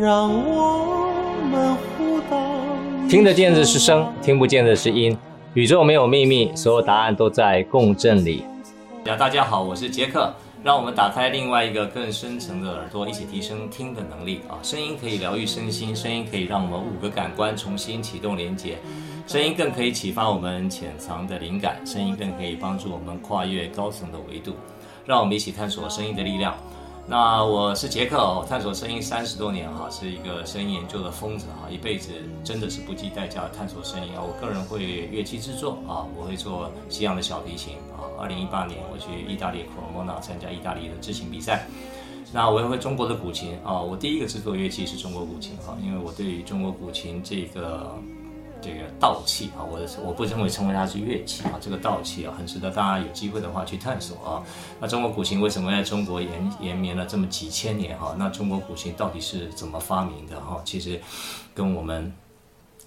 让我们互道。听得见的是声，听不见的是音。宇宙没有秘密，所有答案都在共振里。呀，大家好，我是杰克。让我们打开另外一个更深层的耳朵，一起提升听的能力啊！声音可以疗愈身心，声音可以让我们五个感官重新启动连接，声音更可以启发我们潜藏的灵感，声音更可以帮助我们跨越高层的维度。让我们一起探索声音的力量。那我是杰克，我探索声音三十多年哈，是一个声音研究的疯子哈，一辈子真的是不计代价探索声音啊。我个人会乐器制作啊，我会做西洋的小提琴啊。二零一八年我去意大利 Cremona 参加意大利的制琴比赛，那我也会中国的古琴啊。我第一个制作乐器是中国古琴哈，因为我对于中国古琴这个。这个道器啊，我我不认为称为它是乐器啊，这个道器啊，很值得大家有机会的话去探索啊。那中国古琴为什么在中国延延绵了这么几千年哈？那中国古琴到底是怎么发明的哈？其实跟我们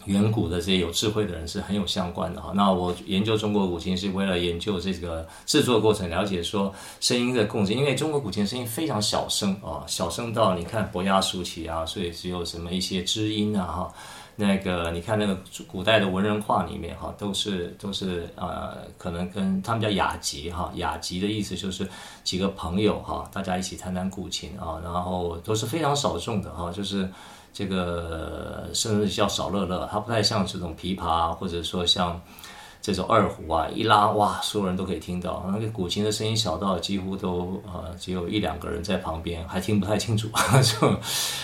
远古的这些有智慧的人是很有相关的哈。那我研究中国古琴是为了研究这个制作过程，了解说声音的共振，因为中国古琴声音非常小声啊，小声到你看伯牙叔齐啊，所以只有什么一些知音啊哈。那个，你看那个古代的文人画里面哈，都是都是呃，可能跟他们叫雅集哈，雅集的意思就是几个朋友哈，大家一起弹弹古琴啊，然后都是非常少众的哈，就是这个甚至叫少乐乐，它不太像这种琵琶或者说像。这种二胡啊，一拉哇，所有人都可以听到。那个古琴的声音小到几乎都呃，只有一两个人在旁边，还听不太清楚。就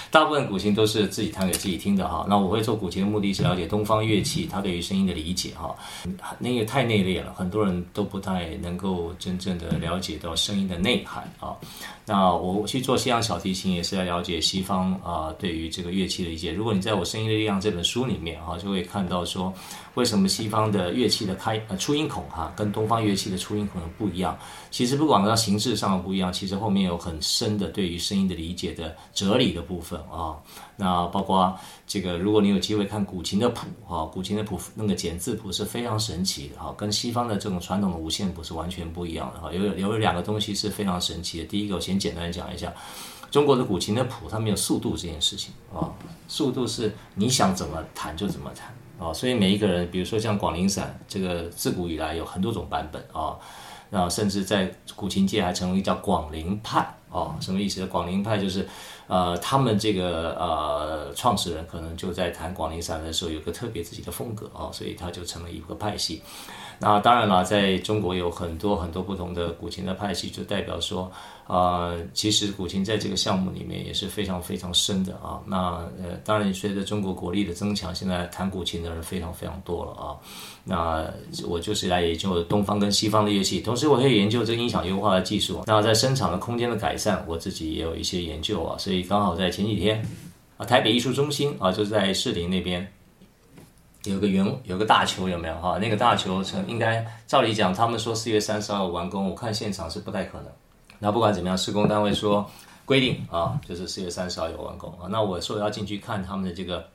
大部分古琴都是自己弹给自己听的哈。那我会做古琴的目的是了解东方乐器，它对于声音的理解哈。那个太内敛了，很多人都不太能够真正的了解到声音的内涵啊。那我去做西洋小提琴也是要了解西方啊对于这个乐器的理解。如果你在我《声音的力量》这本书里面哈，就会看到说。为什么西方的乐器的开呃出音孔哈、跟东方乐器的出音孔不一样？其实不管它形式上不一样，其实后面有很深的对于声音的理解的哲理的部分啊。那包括这个，如果你有机会看古琴的谱啊，古琴的谱那个简字谱是非常神奇的哈，跟西方的这种传统的五线谱是完全不一样的哈。有有两个东西是非常神奇的。第一个，我先简单讲一下，中国的古琴的谱它没有速度这件事情啊，速度是你想怎么弹就怎么弹。啊，所以每一个人，比如说像广陵散，这个自古以来有很多种版本啊，那甚至在古琴界还成为叫广陵派啊，什么意思呢？广陵派就是，呃，他们这个呃创始人可能就在弹广陵散的时候有个特别自己的风格啊，所以他就成了一个派系。那当然了，在中国有很多很多不同的古琴的派系，就代表说，呃，其实古琴在这个项目里面也是非常非常深的啊。那呃，当然随着中国国力的增强，现在弹古琴的人非常非常多了啊。那我就是来研究东方跟西方的乐器，同时我可以研究这个音响优化的技术。那在声场的空间的改善，我自己也有一些研究啊。所以刚好在前几天，啊，台北艺术中心啊，就在士林那边。有个圆，有个大球，有没有哈？那个大球成应该照理讲，他们说四月三十号完工，我看现场是不太可能。那不管怎么样，施工单位说规定啊，就是四月三十号有完工啊。那我说要进去看他们的这个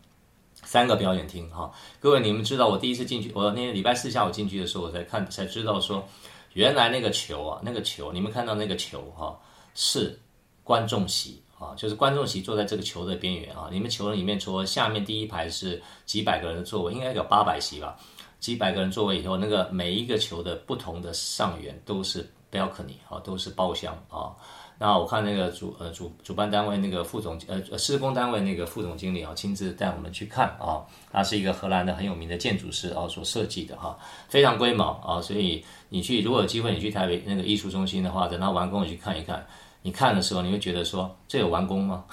三个表演厅哈。各位你们知道，我第一次进去，我那天礼拜四下午进去的时候，我才看才知道说，原来那个球啊，那个球，你们看到那个球哈，是观众席。啊，就是观众席坐在这个球的边缘啊，你们球里面除了下面第一排是几百个人的座位，应该有八百席吧，几百个人座位以后，那个每一个球的不同的上缘都是 balcony 啊，都是包厢啊。那我看那个主呃主主办单位那个副总呃施工单位那个副总经理啊，亲自带我们去看啊，他是一个荷兰的很有名的建筑师啊所设计的哈，非常规模啊，所以你去如果有机会你去台北那个艺术中心的话，等他完工你去看一看。你看的时候，你会觉得说，这有完工吗？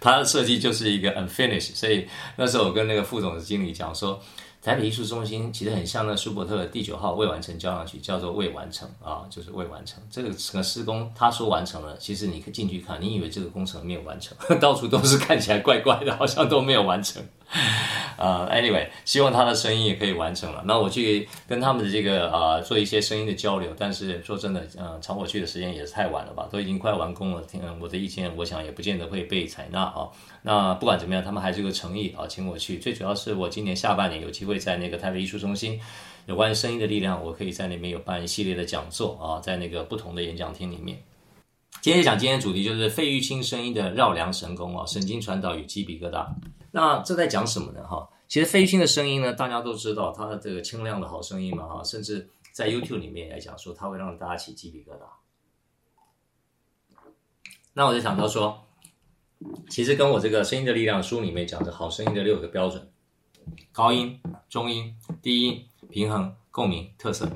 它的设计就是一个 unfinished，所以那时候我跟那个副总的经理讲说，台北艺术中心其实很像那舒伯特的第九号未完成交响曲，叫做未完成啊，就是未完成。这个整个施工，他说完成了，其实你可进去看，你以为这个工程没有完成，到处都是看起来怪怪的，好像都没有完成。呃、uh，anyway，希望他的声音也可以完成了。那我去跟他们的这个呃做一些声音的交流，但是说真的，呃，找我去的时间也是太晚了吧，都已经快完工了。听我的意见，我想也不见得会被采纳啊。那不管怎么样，他们还是有个诚意啊，请我去。最主要是我今年下半年有机会在那个台北艺术中心，有关于声音的力量，我可以在那边有办一系列的讲座啊，在那个不同的演讲厅里面。今天讲今天主题就是费玉清声音的绕梁神功啊，神经传导与鸡皮疙瘩。那这在讲什么呢？哈，其实费玉清的声音呢，大家都知道他的这个清亮的好声音嘛，哈，甚至在 YouTube 里面来讲说，他会让大家起鸡皮疙瘩。那我就想到说，其实跟我这个声音的力量书里面讲的好声音的六个标准：高音、中音、低音、平衡、共鸣、特色。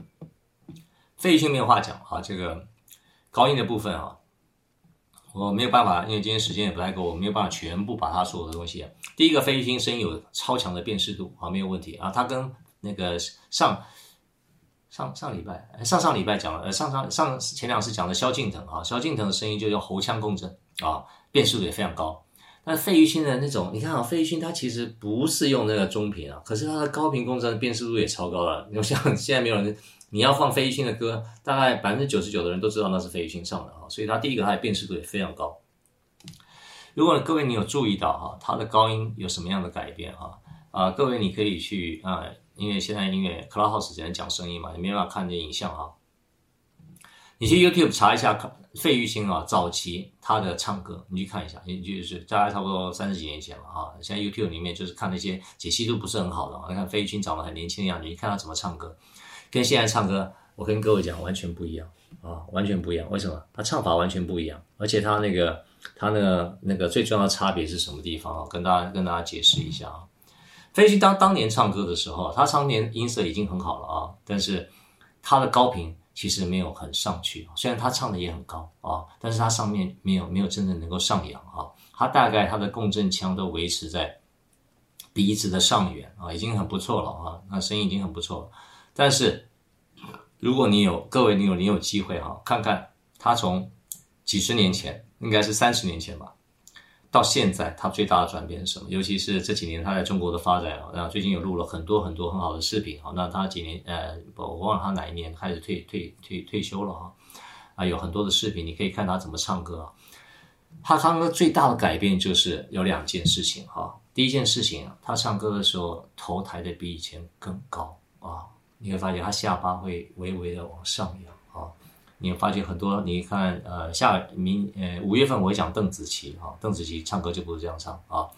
费玉清没有话讲啊，这个高音的部分啊。我没有办法，因为今天时间也不太够，我没有办法全部把他所有的东西。第一个，费玉清声音有超强的辨识度啊，没有问题啊。他跟那个上上上礼拜、上上礼拜讲了，呃，上上上前两次讲的萧敬腾啊，萧敬腾的声音就用喉腔共振啊，辨识度也非常高。但费玉清的那种，你看啊，费玉清他其实不是用那个中频啊，可是他的高频共振辨识度也超高了。你像现在没有人。你要放费玉清的歌，大概百分之九十九的人都知道那是费玉清唱的啊，所以他第一个他的辨识度也非常高。如果各位你有注意到哈，他的高音有什么样的改变哈？啊，各位你可以去啊，因为现在音乐 cloud house 只能讲声音嘛，你没办法看见影像啊。你去 YouTube 查一下费玉清啊，早期他的唱歌，你去看一下，你就是大概差不多三十几年前了啊。现在 YouTube 里面就是看那些解析度不是很好的，你看费玉清长得很年轻的样子，你看他怎么唱歌。跟现在唱歌，我跟各位讲，完全不一样啊，完全不一样。为什么？他唱法完全不一样，而且他那个他那个那个最重要的差别是什么地方啊？跟大家跟大家解释一下啊。飞机当当年唱歌的时候，他当年音色已经很好了啊，但是他的高频其实没有很上去。虽然他唱的也很高啊，但是他上面没有没有真正能够上扬啊。他大概他的共振腔都维持在鼻子的上缘啊，已经很不错了啊，那声音已经很不错了。但是，如果你有各位，你有你有机会哈，看看他从几十年前，应该是三十年前吧，到现在他最大的转变是什么？尤其是这几年他在中国的发展啊，然后最近有录了很多很多很好的视频啊。那他几年呃，我忘了他哪一年开始退退退退休了哈，啊，有很多的视频你可以看他怎么唱歌啊。他唱歌最大的改变就是有两件事情哈。第一件事情，他唱歌的时候头抬得比以前更高啊。你会发现他下巴会微微的往上扬啊！你会发现很多，你看，呃，下明呃五月份我会讲邓紫棋啊，邓紫棋唱歌就不是这样唱啊。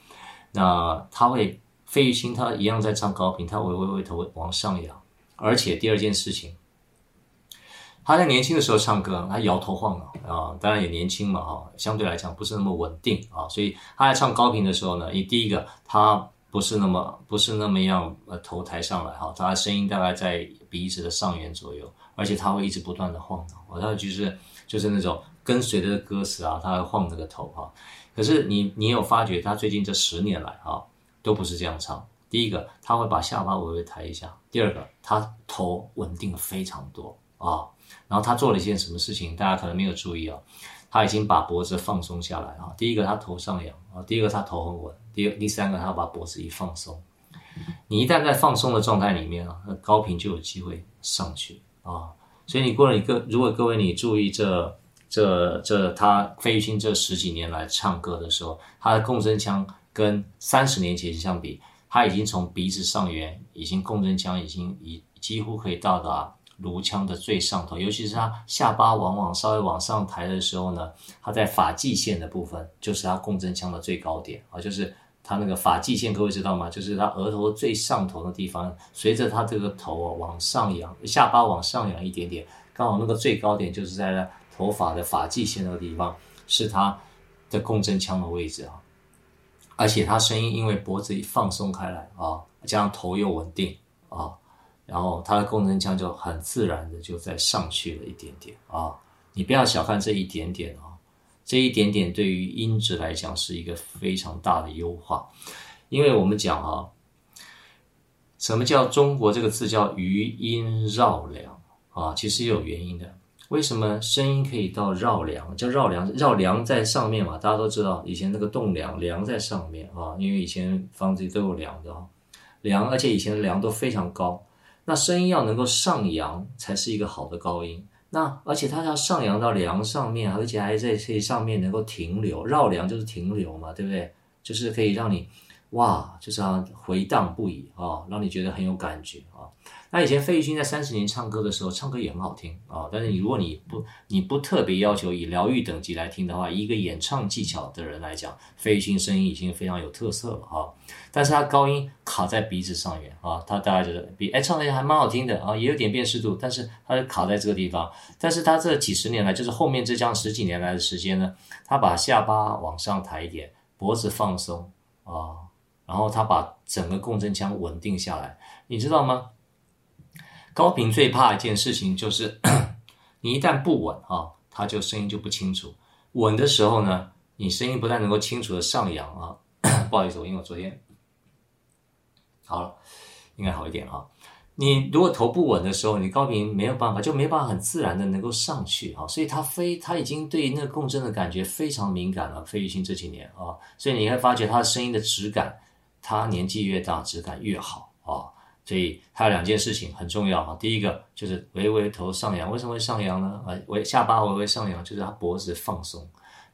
那他会费玉清他一样在唱高频，他微微微头往上扬，而且第二件事情，他在年轻的时候唱歌，他摇头晃脑啊，当然也年轻嘛啊，相对来讲不是那么稳定啊，所以他在唱高频的时候呢，你第一个他。不是那么不是那么样呃头抬上来哈，他的声音大概在鼻子的上缘左右，而且他会一直不断的晃脑，他就是就是那种跟随着歌词啊，他会晃这个头哈。可是你你有发觉他最近这十年来哈都不是这样唱。第一个他会把下巴微微抬一下，第二个他头稳定非常多啊。然后他做了一件什么事情，大家可能没有注意啊。他已经把脖子放松下来啊！第一个，他头上扬啊；第一个，他头很稳；第、第三个，他要把脖子一放松。你一旦在放松的状态里面啊，那高频就有机会上去啊。所以你过了一个，如果各位你注意这、这、这，他费玉清这十几年来唱歌的时候，他的共振腔跟三十年前相比，他已经从鼻子上缘，已经共振腔已经已几乎可以到达。颅腔的最上头，尤其是他下巴往往稍微往上抬的时候呢，他在发际线的部分就是他共振腔的最高点啊，就是他那个发际线，各位知道吗？就是他额头最上头的地方，随着他这个头啊往上扬，下巴往上扬一点点，刚好那个最高点就是在那头发的发际线那个地方，是他的共振腔的位置啊。而且他声音因为脖子一放松开来啊，加上头又稳定啊。然后他的共振腔就很自然的就再上去了一点点啊！你不要小看这一点点啊，这一点点对于音质来讲是一个非常大的优化，因为我们讲啊，什么叫中国这个字叫余音绕梁啊？其实也有原因的。为什么声音可以到绕梁？叫绕梁，绕梁在上面嘛，大家都知道，以前那个栋梁，梁在上面啊，因为以前房子都有梁的啊，梁，而且以前的梁都非常高。那声音要能够上扬，才是一个好的高音。那而且它要上扬到梁上面，而且还在这上面能够停留。绕梁就是停留嘛，对不对？就是可以让你哇，就是回荡不已啊，让你觉得很有感觉啊。那以前费玉清在三十年唱歌的时候，唱歌也很好听啊。但是你如果你不你不特别要求以疗愈等级来听的话，一个演唱技巧的人来讲，费玉清声音已经非常有特色了啊。但是他高音卡在鼻子上面啊，他大家觉得比哎唱的还蛮好听的啊，也有点辨识度，但是他就卡在这个地方。但是他这几十年来，就是后面这将十几年来的时间呢，他把下巴往上抬一点，脖子放松啊，然后他把整个共振腔稳定下来，你知道吗？高频最怕一件事情就是，你一旦不稳啊，它就声音就不清楚。稳的时候呢，你声音不但能够清楚的上扬啊，不好意思，我因为我昨天 好了，应该好一点啊。你如果头不稳的时候，你高频没有办法，就没办法很自然的能够上去啊。所以他非他已经对那个共振的感觉非常敏感了。费玉清这几年啊，所以你会发觉他的声音的质感，他年纪越大，质感越好。所以它有两件事情很重要哈，第一个就是微微头上扬，为什么会上扬呢？啊，微下巴微微上扬，就是他脖子放松，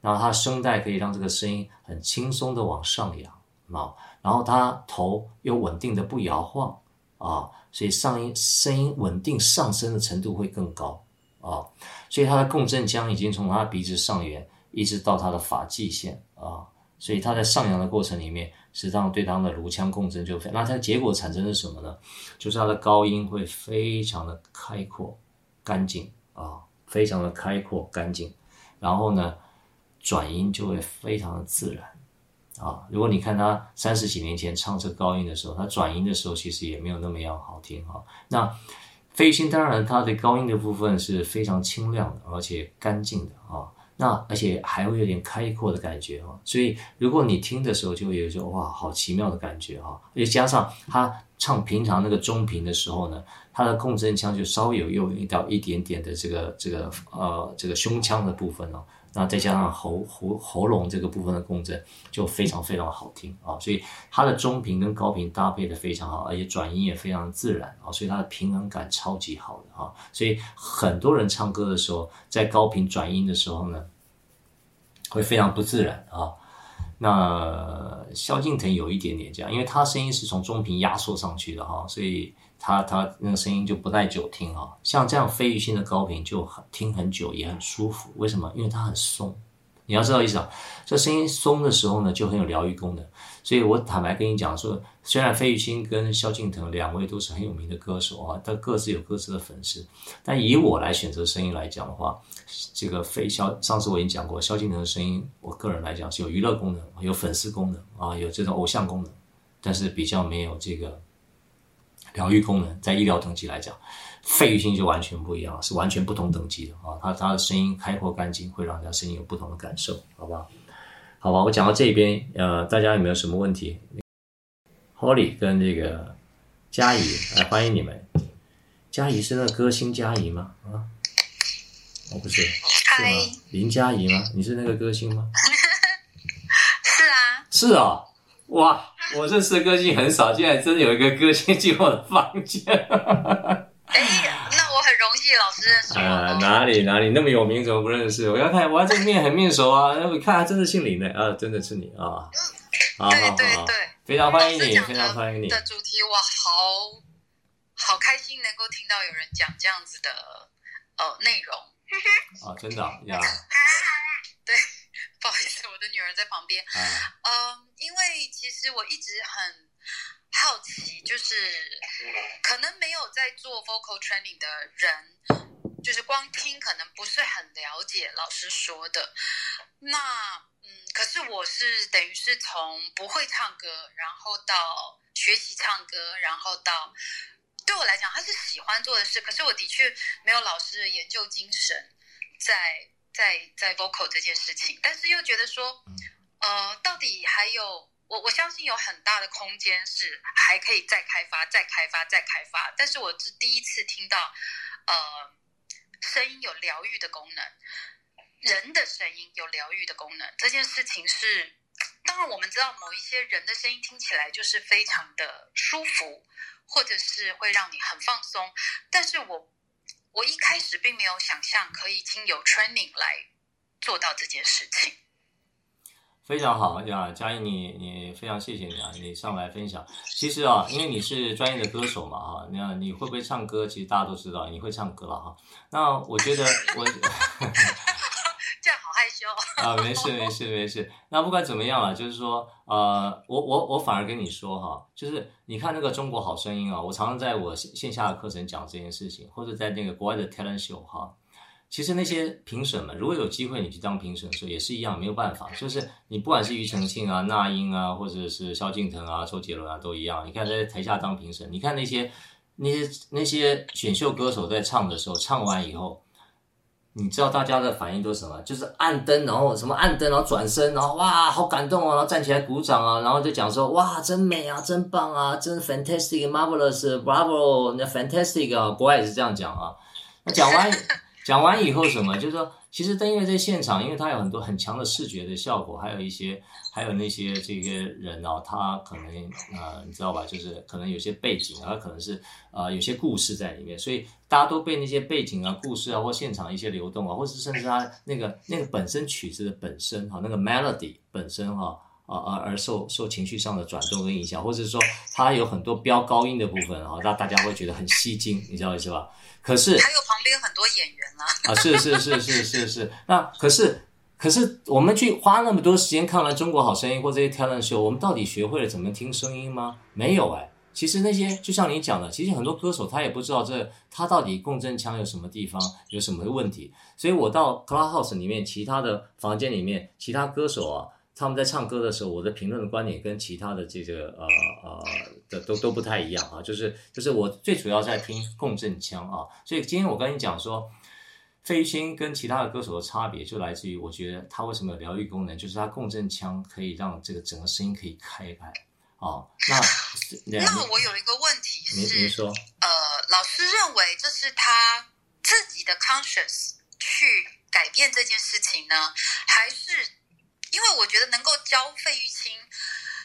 然后他声带可以让这个声音很轻松的往上扬啊，然后他头又稳定的不摇晃啊，所以上音声音稳定上升的程度会更高啊，所以他的共振腔已经从他鼻子上缘一直到他的发际线啊，所以他在上扬的过程里面。实际上，对他们的颅腔共振就非，那它结果产生的是什么呢？就是它的高音会非常的开阔、干净啊，非常的开阔、干净。然后呢，转音就会非常的自然啊。如果你看他三十几年前唱这高音的时候，他转音的时候其实也没有那么样好听哈。那费玉清当然它的高音的部分是非常清亮的，而且干净的啊。那而且还会有点开阔的感觉哈，所以如果你听的时候就会有一种哇，好奇妙的感觉哈，而且加上他唱平常那个中频的时候呢，他的共振腔就稍微有用到一点点的这个这个呃这个胸腔的部分哦。那再加上喉喉喉咙这个部分的共振，就非常非常好听啊！所以它的中频跟高频搭配的非常好，而且转音也非常自然啊！所以它的平衡感超级好的啊！所以很多人唱歌的时候，在高频转音的时候呢，会非常不自然啊。那萧敬腾有一点点这样，因为他声音是从中频压缩上去的哈，所以。他他那个声音就不太久听啊，像这样飞鱼性的高频就很听很久也很舒服。为什么？因为它很松。你要知道意思啊，这声音松的时候呢，就很有疗愈功能。所以我坦白跟你讲说，虽然费玉清跟萧敬腾两位都是很有名的歌手啊，但各自有各自的粉丝。但以我来选择声音来讲的话，这个费萧上次我已经讲过，萧敬腾的声音，我个人来讲是有娱乐功能、有粉丝功能啊，有这种偶像功能，但是比较没有这个。疗愈功能在医疗等级来讲，费玉清就完全不一样，是完全不同等级的啊！他他的声音开阔干净，会让人家声音有不同的感受，好不好？好吧，我讲到这边，呃，大家有没有什么问题？Holly 跟这个佳怡来欢迎你们。佳怡是那个歌星佳怡吗？啊，哦不是，是吗？林佳怡吗？你是那个歌星吗？是啊。是啊，哇！我认识的歌星很少，现在真的有一个歌星进我的房间。啊，哪里哪里那么有名，怎么不认识？我要看，我要这个面很面熟啊！我看他真的姓林的啊，真的是你啊！好对对对，非常欢迎你，非常欢迎你。的主题我好好开心能够听到有人讲这样子的呃内容。啊，真的 呀。对。不好意思，我的女儿在旁边。嗯、呃，因为其实我一直很好奇，就是可能没有在做 vocal training 的人，就是光听可能不是很了解老师说的。那嗯，可是我是等于是从不会唱歌，然后到学习唱歌，然后到对我来讲，他是喜欢做的事。可是我的确没有老师的研究精神在。在在 vocal 这件事情，但是又觉得说，呃，到底还有我我相信有很大的空间是还可以再开发、再开发、再开发。但是我是第一次听到，呃，声音有疗愈的功能，人的声音有疗愈的功能，这件事情是，当然我们知道某一些人的声音听起来就是非常的舒服，或者是会让你很放松，但是我。我一开始并没有想象可以经由 training 来做到这件事情。非常好呀，佳音你你非常谢谢你啊，你上来分享。其实啊，因为你是专业的歌手嘛哈，那你会不会唱歌？其实大家都知道你会唱歌了哈。那我觉得我 这样好害羞啊，没事没事没事。那不管怎么样了，就是说呃，我我我反而跟你说哈，就是你看那个中国好声音啊，我常常在我线线下的课程讲这件事情，或者在那个国外的 talent show 哈。其实那些评审们，如果有机会你去当评审的时候，也是一样，没有办法。就是你不管是庾澄庆啊、那英啊，或者是萧敬腾啊、周杰伦啊，都一样。你看在台下当评审，你看那些那些那些选秀歌手在唱的时候，唱完以后，你知道大家的反应都是什么？就是按灯，然后什么按灯，然后转身，然后哇，好感动啊，然后站起来鼓掌啊，然后就讲说哇，真美啊，真棒啊，真 fantastic, marvelous, bravo, 那 fantastic 啊，国外也是这样讲啊。那讲完。讲完以后什么？就是说，其实登月在现场，因为他有很多很强的视觉的效果，还有一些，还有那些这些人哦，他可能呃，你知道吧？就是可能有些背景啊，可能是呃有些故事在里面，所以大家都被那些背景啊、故事啊，或现场一些流动啊，或是甚至他那个那个本身曲子的本身哈，那个 melody 本身哈啊而受受情绪上的转动跟影响，或者是说他有很多飙高音的部分啊，那大家会觉得很吸睛，你知道意思吧？可是还有旁边很多演员呢啊，是是是是是是，那可是可是我们去花那么多时间看完《中国好声音》或这些 talent show，我们到底学会了怎么听声音吗？没有哎，其实那些就像你讲的，其实很多歌手他也不知道这他到底共振腔有什么地方有什么问题，所以我到 Clubhouse 里面其他的房间里面，其他歌手啊。他们在唱歌的时候，我的评论的观点跟其他的这个呃呃的都都不太一样啊，就是就是我最主要在听共振腔啊，所以今天我跟你讲说，费玉清跟其他的歌手的差别就来自于，我觉得他为什么有疗愈功能，就是他共振腔可以让这个整个声音可以开开啊。那 那我有一个问题是，您说，呃，老师认为这是他自己的 conscious 去改变这件事情呢，还是？因为我觉得能够教费玉清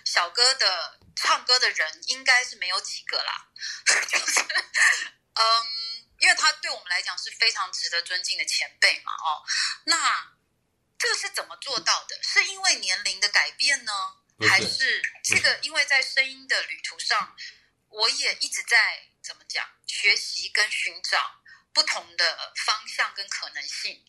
小哥的唱歌的人应该是没有几个啦，就是嗯，因为他对我们来讲是非常值得尊敬的前辈嘛，哦，那这个是怎么做到的？是因为年龄的改变呢，还是这个因为在声音的旅途上，我也一直在怎么讲学习跟寻找不同的方向跟可能性？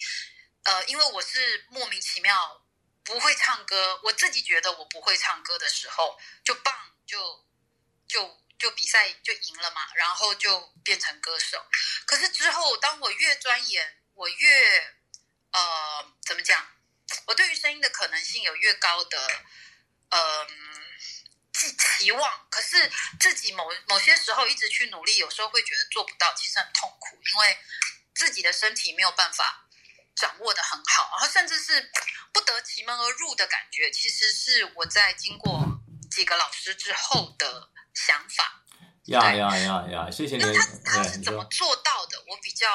呃，因为我是莫名其妙。不会唱歌，我自己觉得我不会唱歌的时候，就棒，就就就比赛就赢了嘛，然后就变成歌手。可是之后，当我越钻研，我越呃怎么讲？我对于声音的可能性有越高的呃寄期望。可是自己某某些时候一直去努力，有时候会觉得做不到，其实很痛苦，因为自己的身体没有办法。掌握得很好，然后甚至是不得其门而入的感觉，其实是我在经过几个老师之后的想法。呀呀呀呀！谢谢你。那他他是怎么做到的？我比较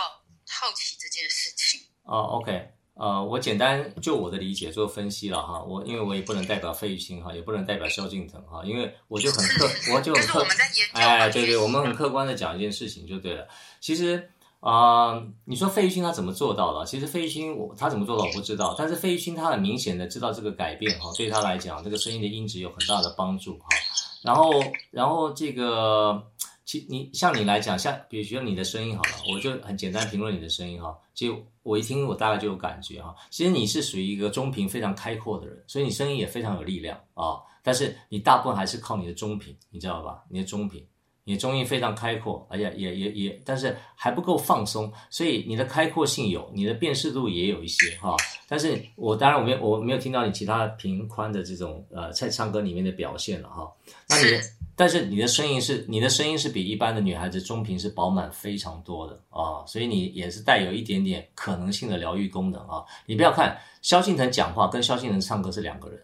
好奇这件事情。哦，OK，呃，我简单就我的理解做分析了哈。我因为我也不能代表费玉清哈，也不能代表萧敬腾哈，因为我就很客，我就很客，哎，对对，我们很客观的讲一件事情就对了。其实。啊、你说费玉清他怎么做到的？其实费玉清我他怎么做到我不知道，但是费玉清他很明显的知道这个改变哈，对他来讲这个声音的音质有很大的帮助哈。然后然后这个其你像你来讲，像比如说你的声音好了，我就很简单评论你的声音哈。就我一听我大概就有感觉哈。其实你是属于一个中频非常开阔的人，所以你声音也非常有力量啊。但是你大部分还是靠你的中频，你知道吧？你的中频。你中音非常开阔，而且也也也，但是还不够放松，所以你的开阔性有，你的辨识度也有一些哈。但是我当然我没有我没有听到你其他频宽的这种呃在唱歌里面的表现了哈。那你的，但是你的声音是你的声音是比一般的女孩子中频是饱满非常多的啊，所以你也是带有一点点可能性的疗愈功能啊。你不要看萧敬腾讲话跟萧敬腾唱歌是两个人。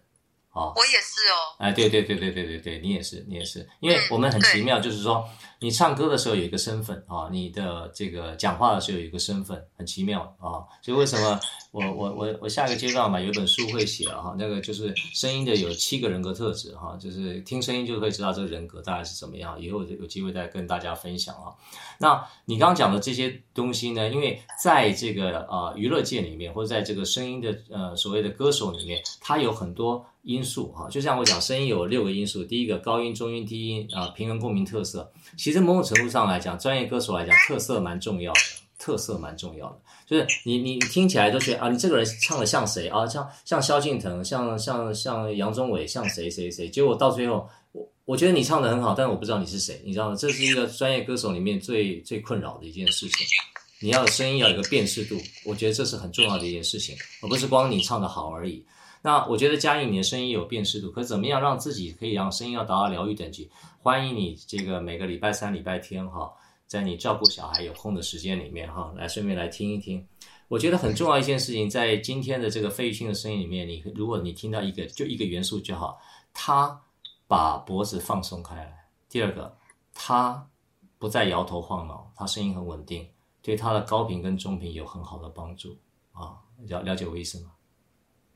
我也是哦，哎，对对对对对对对，你也是，你也是，因为我们很奇妙，就是说，你唱歌的时候有一个身份啊，你的这个讲话的时候有一个身份，很奇妙啊。所以为什么我我我我下一个阶段嘛，有本书会写哈，那个就是声音的有七个人格特质哈，就是听声音就可以知道这个人格大概是怎么样。以后有机会再跟大家分享啊。那你刚刚讲的这些东西呢，因为在这个呃娱乐界里面，或者在这个声音的呃所谓的歌手里面，它有很多。因素哈，就像我讲，声音有六个因素。第一个高音、中音、低音啊，平衡、共鸣、特色。其实某种程度上来讲，专业歌手来讲，特色蛮重要的，特色蛮重要的。就是你你听起来都觉得啊，你这个人唱的像谁啊？像像萧敬腾，像像像杨宗纬，像谁谁谁。结果到最后，我我觉得你唱的很好，但我不知道你是谁，你知道吗？这是一个专业歌手里面最最困扰的一件事情。你要声音要有个辨识度，我觉得这是很重要的一件事情，而不是光你唱的好而已。那我觉得嘉颖你的声音有辨识度，可怎么样让自己可以让声音要达到疗愈等级？欢迎你这个每个礼拜三、礼拜天哈，在你照顾小孩有空的时间里面哈，来顺便来听一听。我觉得很重要一件事情，在今天的这个费玉清的声音里面，你如果你听到一个就一个元素就好，他把脖子放松开来。第二个，他不再摇头晃脑，他声音很稳定，对他的高频跟中频有很好的帮助啊。了了解我意思吗？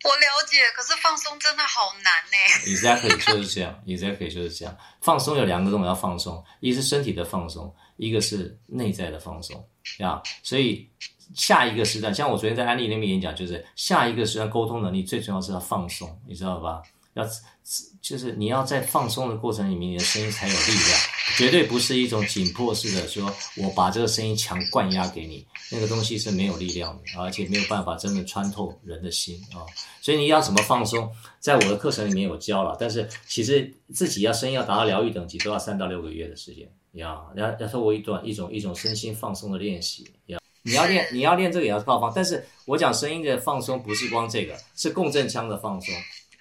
我了解，可是放松真的好难呢。Exactly 就是这样，Exactly 就是这样。放松有两个重要放松，一是身体的放松，一个是内在的放松对吧。所以下一个时段，像我昨天在安利那边演讲，就是下一个时段沟通能力最重要是要放松，你知道吧？要就是你要在放松的过程里面，你的声音才有力量，绝对不是一种紧迫式的说，我把这个声音强灌压给你，那个东西是没有力量的，而且没有办法真的穿透人的心啊。所以你要怎么放松，在我的课程里面有教了，但是其实自己要声音要达到疗愈等级，都要三到六个月的时间，要要要透过一段一种一种身心放松的练习，要你要练你要练这个也要靠放，但是我讲声音的放松不是光这个，是共振腔的放松。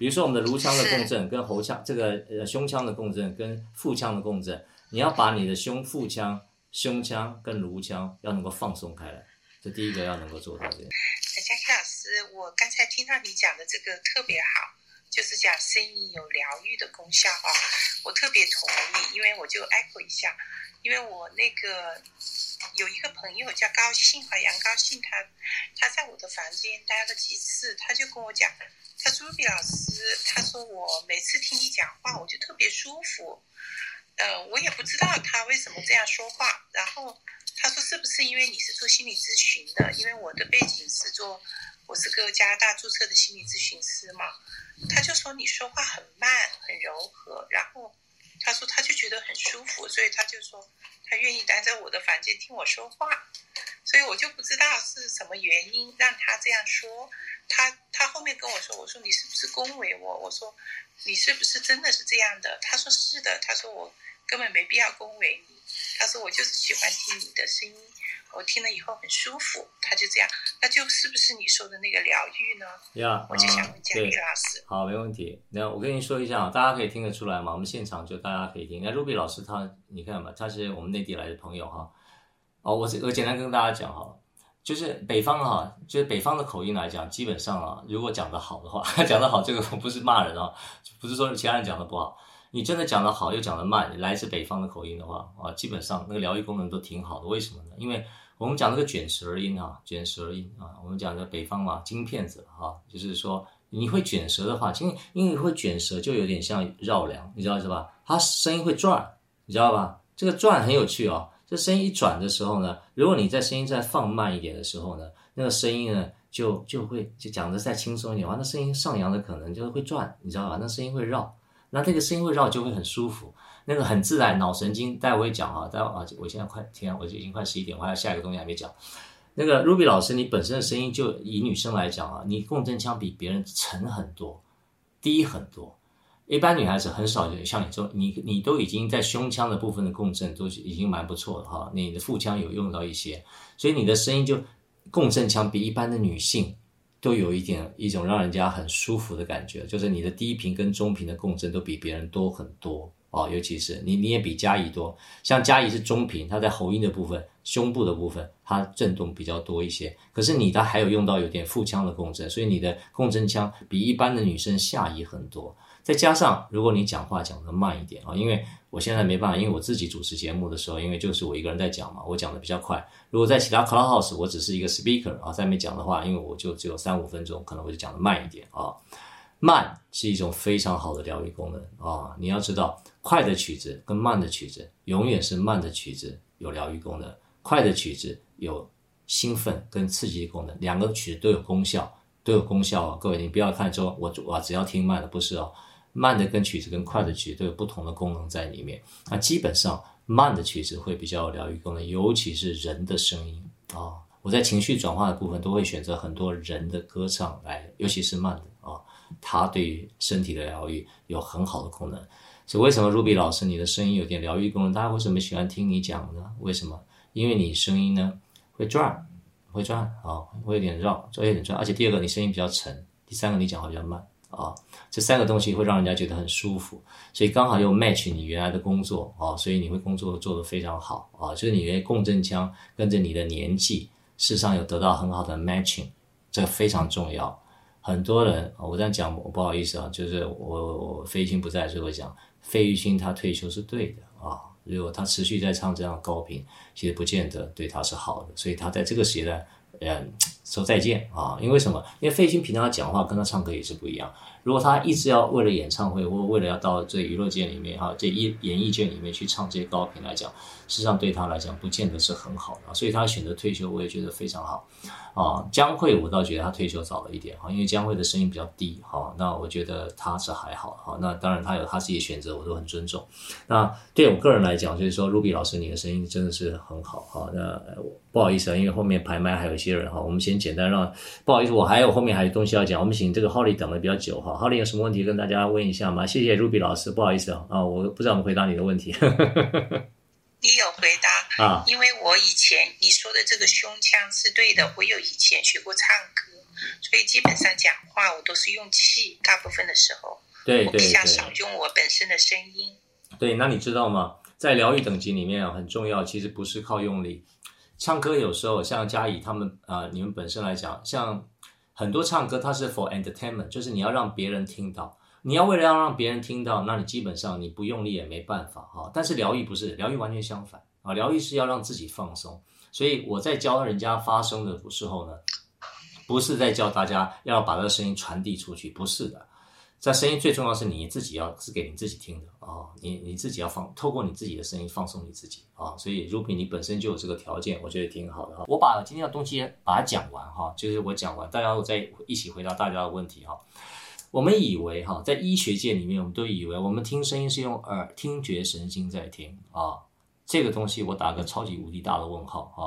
比如说我们的颅腔的共振跟喉腔这个呃胸腔的共振跟腹腔的共振，你要把你的胸腹腔、胸腔跟颅腔要能够放松开来，这第一个要能够做到这佳琪老师，我刚才听到你讲的这个特别好，就是讲声音有疗愈的功效啊，我特别同意，因为我就 echo 一下，因为我那个有一个朋友叫高兴啊，杨高兴，他他在我的房间待了几次，他就跟我讲。他说：“Ruby 老师，他说我每次听你讲话，我就特别舒服。呃，我也不知道他为什么这样说话。然后他说，是不是因为你是做心理咨询的？因为我的背景是做，我是个加拿大注册的心理咨询师嘛。他就说你说话很慢，很柔和。然后他说他就觉得很舒服，所以他就说他愿意待在我的房间听我说话。所以我就不知道是什么原因让他这样说。”他他后面跟我说：“我说你是不是恭维我？我说你是不是真的是这样的？”他说：“是的。”他说：“我根本没必要恭维你。”他说：“我就是喜欢听你的声音，我听了以后很舒服。”他就这样，那就是不是你说的那个疗愈呢？呀，我就想问嘉丽老师。好，没问题。那我跟你说一下啊，大家可以听得出来吗？我们现场就大家可以听。那 Ruby 老师他，你看嘛，他是我们内地来的朋友哈。哦，我我简单跟大家讲好了。就是北方哈，就是北方的口音来讲，基本上啊，如果讲得好的话，讲得好，这个不是骂人啊，不是说其他人讲得不好，你真的讲得好又讲得慢，来自北方的口音的话啊，基本上那个疗愈功能都挺好的。为什么呢？因为我们讲这个卷舌音啊，卷舌音啊，我们讲的北方嘛，京片子哈，就是说你会卷舌的话，因为因为会卷舌就有点像绕梁，你知道是吧？它声音会转，你知道吧？这个转很有趣哦。这声音一转的时候呢，如果你在声音再放慢一点的时候呢，那个声音呢就就会就讲的再轻松一点，完了声音上扬的可能就会转，你知道吧？那声音会绕，那这个声音会绕就会很舒服，那个很自然，脑神经。待会会讲啊，待会啊，我现在快天，我就已经快十一点，我还有下一个东西还没讲。那个 Ruby 老师，你本身的声音就以女生来讲啊，你共振腔比别人沉很多，低很多。一般女孩子很少像你这种，你你都已经在胸腔的部分的共振都已经蛮不错的哈，你的腹腔有用到一些，所以你的声音就共振腔比一般的女性都有一点一种让人家很舒服的感觉，就是你的低频跟中频的共振都比别人多很多哦，尤其是你你也比佳怡多，像佳怡是中频，它在喉音的部分、胸部的部分，它震动比较多一些。可是你的还有用到有点腹腔的共振，所以你的共振腔比一般的女生下移很多。再加上如果你讲话讲得慢一点啊，因为我现在没办法，因为我自己主持节目的时候，因为就是我一个人在讲嘛，我讲的比较快。如果在其他 Clubhouse，我只是一个 speaker 啊，在那边讲的话，因为我就只有三五分钟，可能我就讲得慢一点啊。慢是一种非常好的疗愈功能啊！你要知道，快的曲子跟慢的曲子，永远是慢的曲子有疗愈功能，快的曲子有兴奋跟刺激功能，两个曲子都有功效，都有功效啊！各位，你不要看说我我只要听慢的，不是哦，慢的跟曲子跟快的曲子都有不同的功能在里面。那基本上慢的曲子会比较有疗愈功能，尤其是人的声音啊！我在情绪转化的部分都会选择很多人的歌唱来，尤其是慢的啊。它对于身体的疗愈有很好的功能，所以为什么 Ruby 老师你的声音有点疗愈功能？大家为什么喜欢听你讲呢？为什么？因为你声音呢会转，会转啊，会有点绕，会有点转。而且第二个，你声音比较沉；第三个，你讲话比较慢啊。这三个东西会让人家觉得很舒服，所以刚好又 match 你原来的工作啊，所以你会工作做得非常好啊。就是你的共振腔跟着你的年纪，事实上有得到很好的 matching，这非常重要。很多人，我这样讲，我不好意思啊，就是我我费玉清不在，所以我讲费玉清他退休是对的啊。如果他持续在唱这样高频，其实不见得对他是好的，所以他在这个时代，嗯，说再见啊。因为什么？因为费玉清平常讲话跟他唱歌也是不一样。如果他一直要为了演唱会，或为了要到这娱乐界里面哈，这一演艺圈里面去唱这些高频来讲，事实上对他来讲不见得是很好的，所以他选择退休，我也觉得非常好。啊，江蕙我倒觉得他退休早了一点哈，因为江蕙的声音比较低哈，那我觉得他是还好哈。那当然他有他自己选择，我都很尊重。那对我个人来讲，就是说 Ruby 老师你的声音真的是很好哈。那不好意思啊，因为后面排麦还有一些人哈，我们先简单让不好意思，我还有后面还有东西要讲，我们请这个 Holly 等的比较久哈。Holly 有什么问题跟大家问一下吗？谢谢 Ruby 老师，不好意思啊，啊，我不知道怎么回答你的问题。你有回答啊？因为我以前你说的这个胸腔是对的，我有以前学过唱歌，所以基本上讲话我都是用气，大部分的时候，对，对，对，我比较少用我本身的声音。对，那你知道吗？在疗愈等级里面啊，很重要，其实不是靠用力，唱歌有时候像佳怡他们啊、你们本身来讲，像。很多唱歌它是 for entertainment，就是你要让别人听到，你要为了要让别人听到，那你基本上你不用力也没办法哈。但是疗愈不是，疗愈完全相反啊，疗愈是要让自己放松。所以我在教人家发声的时候呢，不是在教大家要把这个声音传递出去，不是的。这声音最重要是你自己要是给你自己听的啊、哦，你你自己要放，透过你自己的声音放松你自己啊、所以 Ruby 你本身就有这个条件，我觉得挺好的哈。我把今天的东西把它讲完哈，就是我讲完，大家我再一起回答大家的问题哈。我们以为哈，在医学界里面，我们都以为我们听声音是用耳听觉神经在听啊，这个东西我打个超级无敌大的问号啊。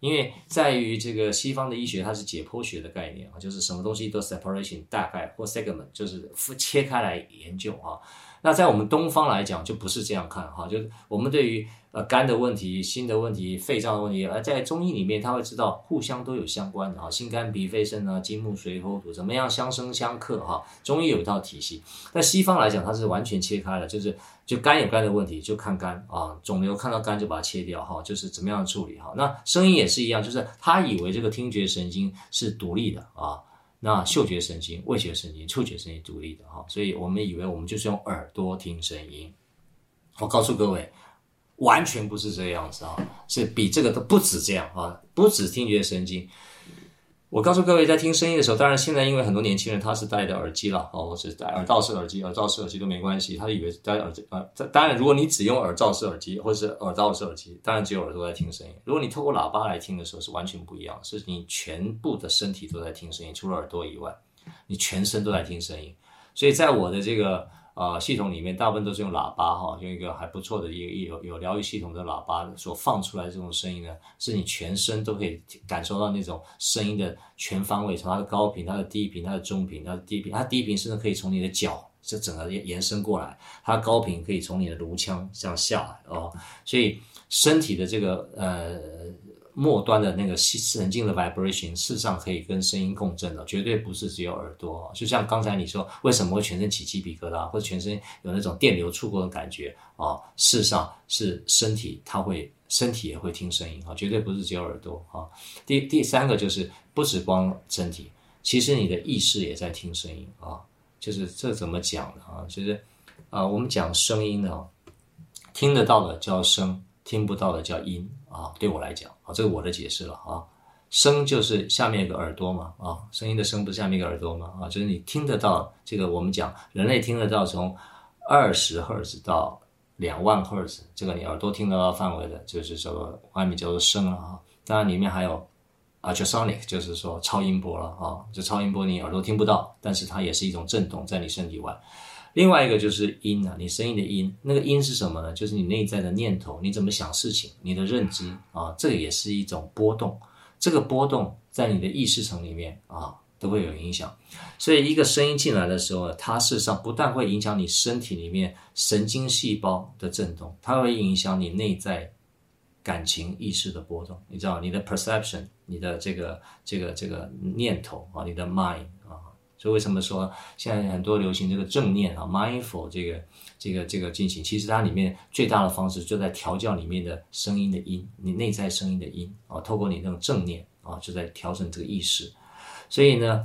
因为在于这个西方的医学，它是解剖学的概念啊，就是什么东西都 separation 大概或 segment，就是切开来研究啊。那在我们东方来讲，就不是这样看哈，就是我们对于呃肝的问题、心的问题、肺脏的问题，而在中医里面，他会知道互相都有相关的哈，心肝脾肺肾啊，金木水火土怎么样相生相克哈。中医有一套体系，在西方来讲，它是完全切开了，就是就肝有肝的问题就看肝啊，肿瘤看到肝就把它切掉哈，就是怎么样处理哈。那声音也是一样，就是他以为这个听觉神经是独立的啊。那嗅觉神经、味觉神经、触觉神经独立的哈，所以我们以为我们就是用耳朵听声音。我告诉各位，完全不是这样子啊，是比这个都不止这样啊，不止听觉神经。我告诉各位，在听声音的时候，当然现在因为很多年轻人他是戴的耳机了哦，或者戴耳罩式耳机、耳罩式耳机都没关系，他以为戴耳机啊。当然，如果你只用耳罩式耳机或者是耳罩式耳机，当然只有耳朵在听声音。如果你透过喇叭来听的时候，是完全不一样，是你全部的身体都在听声音，除了耳朵以外，你全身都在听声音。所以在我的这个。呃，系统里面大部分都是用喇叭哈，用一个还不错的一个有有疗愈系统的喇叭所放出来这种声音呢，是你全身都可以感受到那种声音的全方位，从它的高频、它的低频、它的中频、它的低频，它低频甚至可以从你的脚这整个延伸过来，它高频可以从你的颅腔这样下来哦，所以身体的这个呃。末端的那个神经的 vibration，事实上可以跟声音共振的，绝对不是只有耳朵。就像刚才你说，为什么会全身起鸡皮疙瘩，或者全身有那种电流触过的感觉啊？事实上是身体，它会身体也会听声音啊，绝对不是只有耳朵啊。第第三个就是不只光身体，其实你的意识也在听声音啊。就是这怎么讲呢？啊？就是啊，我们讲声音呢，听得到的叫声。听不到的叫音啊，对我来讲啊，这个我的解释了啊。声就是下面一个耳朵嘛啊，声音的声不是下面一个耳朵嘛啊，就是你听得到这个，我们讲人类听得到从二十赫兹到两万赫兹，这个你耳朵听得到范围的，就是叫做外面叫做声了啊。当然里面还有 ultrasonic，就是说超音波了啊，这超音波你耳朵听不到，但是它也是一种震动在你身体外。另外一个就是音啊，你声音的音，那个音是什么呢？就是你内在的念头，你怎么想事情，你的认知啊，这个也是一种波动。这个波动在你的意识层里面啊，都会有影响。所以一个声音进来的时候，它事实上不但会影响你身体里面神经细胞的震动，它会影响你内在感情意识的波动。你知道，你的 perception，你的这个这个这个念头啊，你的 mind。所以为什么说现在很多流行这个正念啊，mindful 这个这个这个进行？其实它里面最大的方式就在调教里面的声音的音，你内在声音的音啊，透过你那种正念啊，就在调整这个意识。所以呢，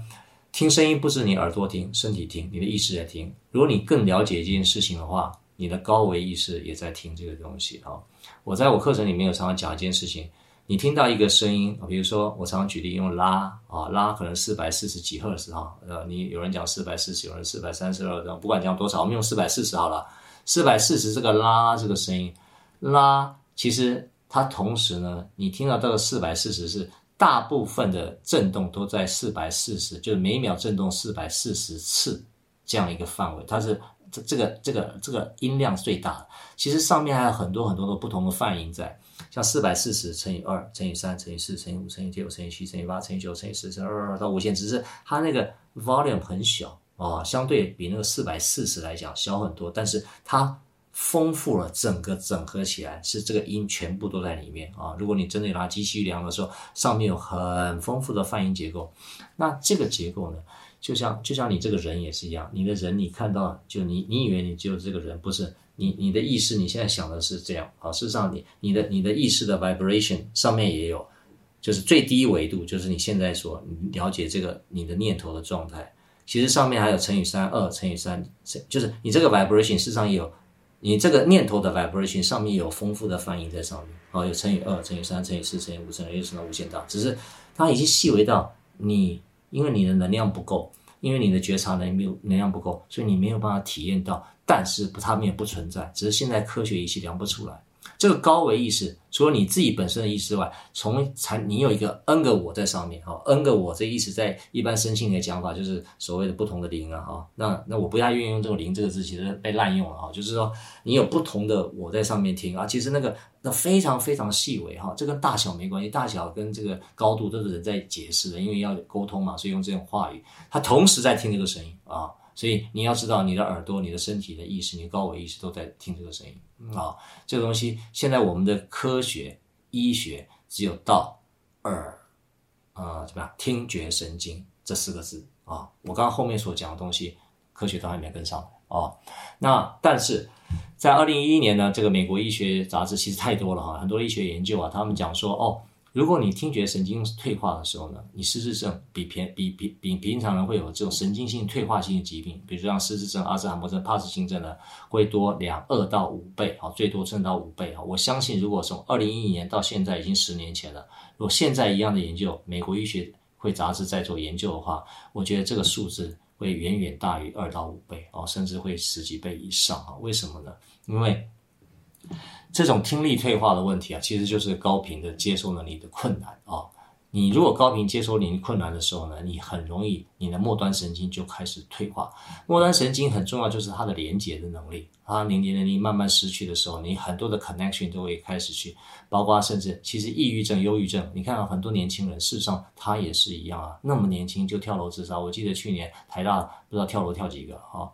听声音不是你耳朵听，身体听，你的意识在听。如果你更了解一件事情的话，你的高维意识也在听这个东西啊。我在我课程里面有常常讲一件事情。你听到一个声音，比如说我常常举例用拉啊，拉可能四百四十几赫兹哈，呃，你有人讲四百四十，有人四百三十二，不管讲多少，我们用四百四十好了。四百四十这个拉这个声音，拉其实它同时呢，你听到这个四百四十是大部分的震动都在四百四十，就是每秒震动四百四十次这样一个范围，它是这这个这个这个音量最大。其实上面还有很多很多的不同的泛音在。像四百四十乘以二乘以三乘以四乘以五乘以六乘以七乘以八乘以九乘以十乘以二到无限，只是它那个 volume 很小啊、相对比那个四百四十来讲小很多，但是它丰富了整个整合起来，是这个音全部都在里面啊、如果你真的拿机器量的时候，上面有很丰富的泛音结构，那这个结构呢，就像就像你这个人也是一样，你的人你看到就你你以为你只有这个人，不是。你你的意识，你现在想的是这样啊？事实上你，你的你的意识的 vibration 上面也有，就是最低维度，就是你现在所了解这个你的念头的状态。其实上面还有乘以三，二乘以三，就是你这个 vibration 事实上也有，你这个念头的 vibration 上面有丰富的泛音在上面啊，有乘以二、乘以三、乘以四、乘以五、乘以六，乘到无限大。只是它已经细微到你，因为你的能量不够，因为你的觉察能力能量不够，所以你没有办法体验到。但是不，它们也不存在，只是现在科学仪器量不出来。这个高维意识，除了你自己本身的意识外，从才你有一个 N 个我在上面哈，N 个我这意思在一般生性的讲法就是所谓的不同的灵啊哈。那那我不太愿意用这种灵这个字，其实被滥用了哈。就是说你有不同的我在上面听啊，其实那个那非常非常细微哈，这跟大小没关系，大小跟这个高度都是人在解释的，因为要沟通嘛，所以用这种话语，他同时在听这个声音啊。所以你要知道，你的耳朵、你的身体的意识、你高维意识都在听这个声音啊。这个东西现在我们的科学医学只有到耳啊怎么样？听觉神经这四个字啊。我刚刚后面所讲的东西，科学都还没跟上哦。那但是在二零一一年呢，这个美国医学杂志其实太多了哈，很多医学研究啊，他们讲说哦。如果你听觉神经退化的时候呢，你失智症比平比比比平常人会有这种神经性退化性的疾病，比如说像失智症、阿兹海默症、帕金森症呢，会多两二到五倍，啊，最多升到五倍啊！我相信，如果从二零一一年到现在已经十年前了，如果现在一样的研究，美国医学会杂志在做研究的话，我觉得这个数字会远远大于二到五倍哦，甚至会十几倍以上啊！为什么呢？因为这种听力退化的问题啊，其实就是高频的接收能力的困难啊。你如果高频接收能力困难的时候呢，你很容易你的末端神经就开始退化。末端神经很重要，就是它的连接的能力，它连接能力慢慢失去的时候，你很多的 connection 都会开始去，包括甚至其实抑郁症、忧郁症，你看到很多年轻人，事实上他也是一样啊，那么年轻就跳楼自杀。我记得去年台大不知道跳楼跳几个啊。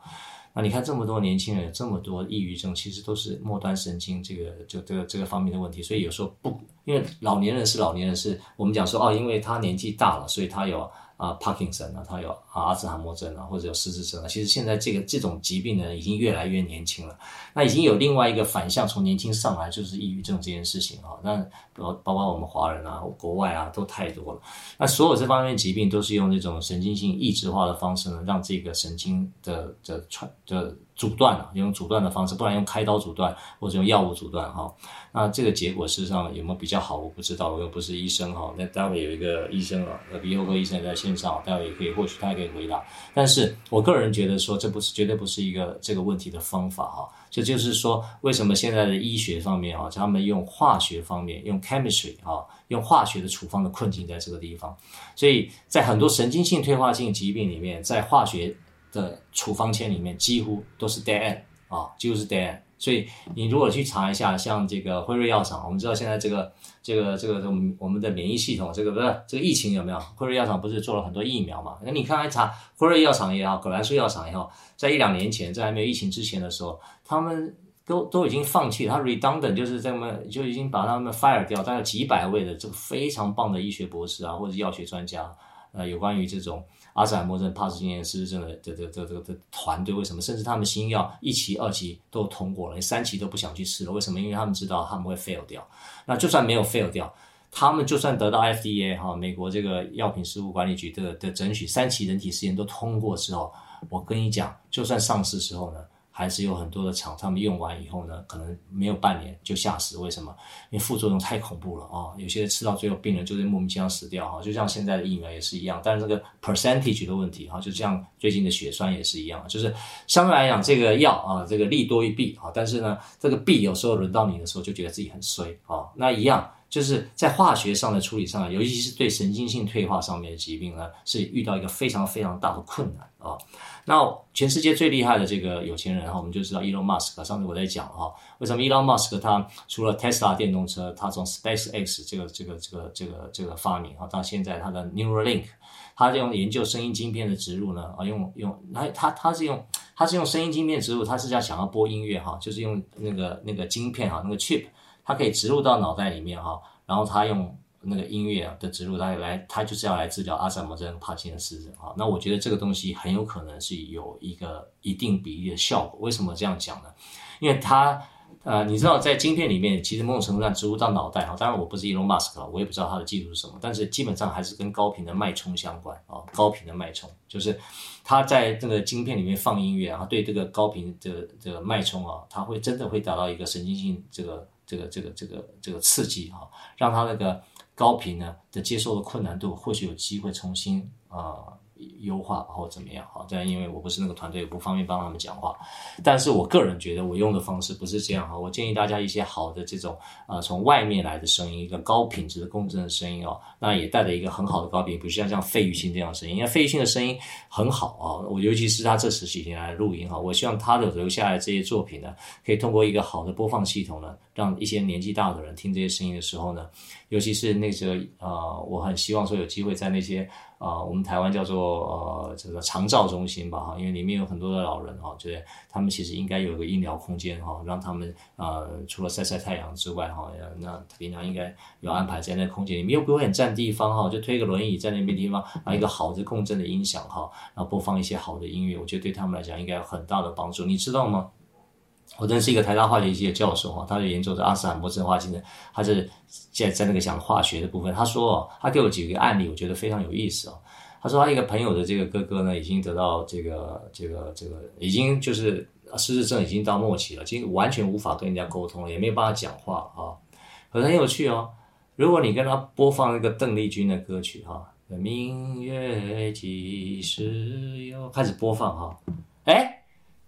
那你看这么多年轻人有这么多抑郁症，其实都是末端神经这个就这个这个方面的问题。所以有时候不，因为老年人是老年人是，是我们讲说哦，因为他年纪大了，所以他有。啊，帕金森啊，他有阿兹海默症啊，或者有失智症啊。其实现在这个这种疾病呢已经越来越年轻了。那已经有另外一个反向，从年轻上来就是抑郁症这件事情啊。那包包括我们华人啊，国外啊都太多了。那所有这方面疾病都是用这种神经性抑制化的方式呢，让这个神经的的传的。阻断了，用阻断的方式，不然用开刀阻断，或者用药物阻断哈。那这个结果事实上有没有比较好？我不知道，我又不是医生哈。那待会有一个医生啊，鼻喉科医生也在线上，待会也可以，或许他也可以回答。但是我个人觉得说，这不是绝对不是一个这个问题的方法哈。这就是说，为什么现在的医学方面啊，他们用化学方面，用 chemistry 啊，用化学的处方的困境在这个地方。所以在很多神经性退化性疾病里面，在化学。的处方签里面几乎都是 dead 啊，几乎是 dead。所以你如果去查一下，像这个辉瑞药厂，我们知道现在这个这个这个我们我们的免疫系统，这个不是这个疫情有没有？辉瑞药厂不是做了很多疫苗嘛？那你看看查辉瑞药厂也好，葛兰素药厂也好，在一两年前，在还没有疫情之前的时候，他们都都已经放弃，他 redundant 就是这么就已经把他们 fire 掉，大概几百位的这个非常棒的医学博士啊，或者药学专家，呃，有关于这种。阿兹海默症、帕金森氏症的这这这这这团队为什么？甚至他们新药一期、二期都通过了，连三期都不想去试了。为什么？因为他们知道他们会 fail 掉。那就算没有 fail 掉，他们就算得到 FDA 哈美国这个药品事务管理局的的准许，三期人体试验都通过之后，我跟你讲，就算上市之后呢？还是有很多的厂，他们用完以后呢，可能没有半年就吓死。为什么？因为副作用太恐怖了啊！有些吃到最后，病人就是莫名其妙死掉哈。就像现在的疫苗也是一样，但是这个 percentage 的问题哈，就像最近的血栓也是一样，就是相对来讲，这个药啊，这个利多于弊啊。但是呢，这个弊有时候轮到你的时候，就觉得自己很衰啊。那一样就是在化学上的处理上，尤其是对神经性退化上面的疾病呢，是遇到一个非常非常大的困难啊。那全世界最厉害的这个有钱人哈，我们就知道伊隆马斯克。上次我在讲哈，为什么伊隆马斯克他除了 Tesla 电动车，他从 SpaceX 这个这个这个这个这个发明哈，到现在他的 Neuralink，他用研究声音晶片的植入呢啊，用用他他他是用他是用声音晶片植入，他是要想要播音乐哈，就是用那个那个晶片哈，那个 chip，它可以植入到脑袋里面哈，然后他用。那个音乐啊的植入，来来，它就是要来治疗阿兹海默症、帕金森氏症啊。那我觉得这个东西很有可能是有一个一定比例的效果。为什么这样讲呢？因为它，呃，你知道在晶片里面，其实某种程度上植入到脑袋啊。当然我不是伊隆马斯克，我也不知道他的技术是什么，但是基本上还是跟高频的脉冲相关啊。高频的脉冲就是它在这个晶片里面放音乐，然后对这个高频的这个脉冲啊，它会真的会达到一个神经性这个这个这个这个这个刺激哈，让它那个。高频呢的接受的困难度，或许有机会重新啊。优化或怎么样？好，但因为我不是那个团队，不方便帮他们讲话。但是我个人觉得，我用的方式不是这样哈。我建议大家一些好的这种呃从外面来的声音，一个高品质的共振的声音哦，那也带着一个很好的高频，不像像费玉清这样的声音。因为费玉清的声音很好啊，我尤其是他这十几年来录音哈，我希望他的留下来这些作品呢，可以通过一个好的播放系统呢，让一些年纪大的人听这些声音的时候呢，尤其是那时候呃，我很希望说有机会在那些。啊、呃，我们台湾叫做呃这个长照中心吧哈，因为里面有很多的老人哈，觉得他们其实应该有个医疗空间哈，让他们呃除了晒晒太阳之外哈，那平常应该有安排在那空间里面，又不会很占地方哈，就推个轮椅在那边地方，拿一个好的共振的音响哈，然后播放一些好的音乐，我觉得对他们来讲应该有很大的帮助，你知道吗？我认识一个台大化学系的教授哈，他就研究着阿斯海默症化精的，他是在在那个讲化学的部分。他说，他给我几个案例，我觉得非常有意思哦。他说他一个朋友的这个哥哥呢，已经得到这个这个这个，已经就是失智症已经到末期了，已经完全无法跟人家沟通了，也没有办法讲话啊。可是很有趣哦，如果你跟他播放一个邓丽君的歌曲哈，明月几时有，开始播放哈，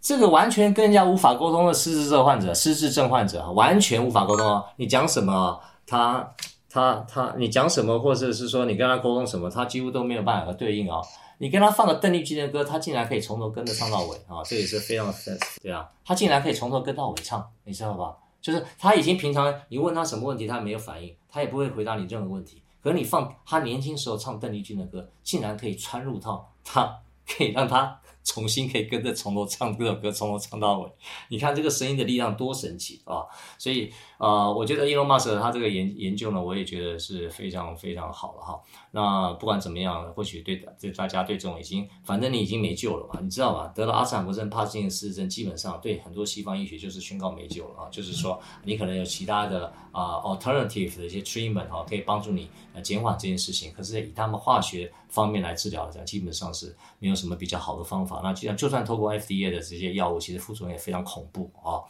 这个完全跟人家无法沟通的失智症患者，失智症患者完全无法沟通哦。你讲什么，他他他，你讲什么，或者是说你跟他沟通什么，他几乎都没有办法和对应哦。你跟他放个邓丽君的歌，他竟然可以从头跟着唱到尾啊！这也是非常的 sense，对啊，他竟然可以从头跟到尾唱，你知道吧？就是他已经平常你问他什么问题，他没有反应，他也不会回答你任何问题。可是你放他年轻时候唱邓丽君的歌，竟然可以穿入到他，可以让他。重新可以跟着从头唱这首歌，从头唱到尾。你看这个声音的力量多神奇啊！所以呃，我觉得 Elon Musk 他这个研研究呢，我也觉得是非常非常好了哈。那不管怎么样，或许对对大家对这种已经，反正你已经没救了嘛，你知道吧？得了阿兹海默症、帕金森氏症，基本上对很多西方医学就是宣告没救了啊。就是说，你可能有其他的啊、alternative 的一些 treatment 哈，可以帮助你呃减缓这件事情。可是以他们化学方面来治疗来讲，基本上是没有什么比较好的方法。那既然就算透过 FDA 的这些药物，其实副作用也非常恐怖啊。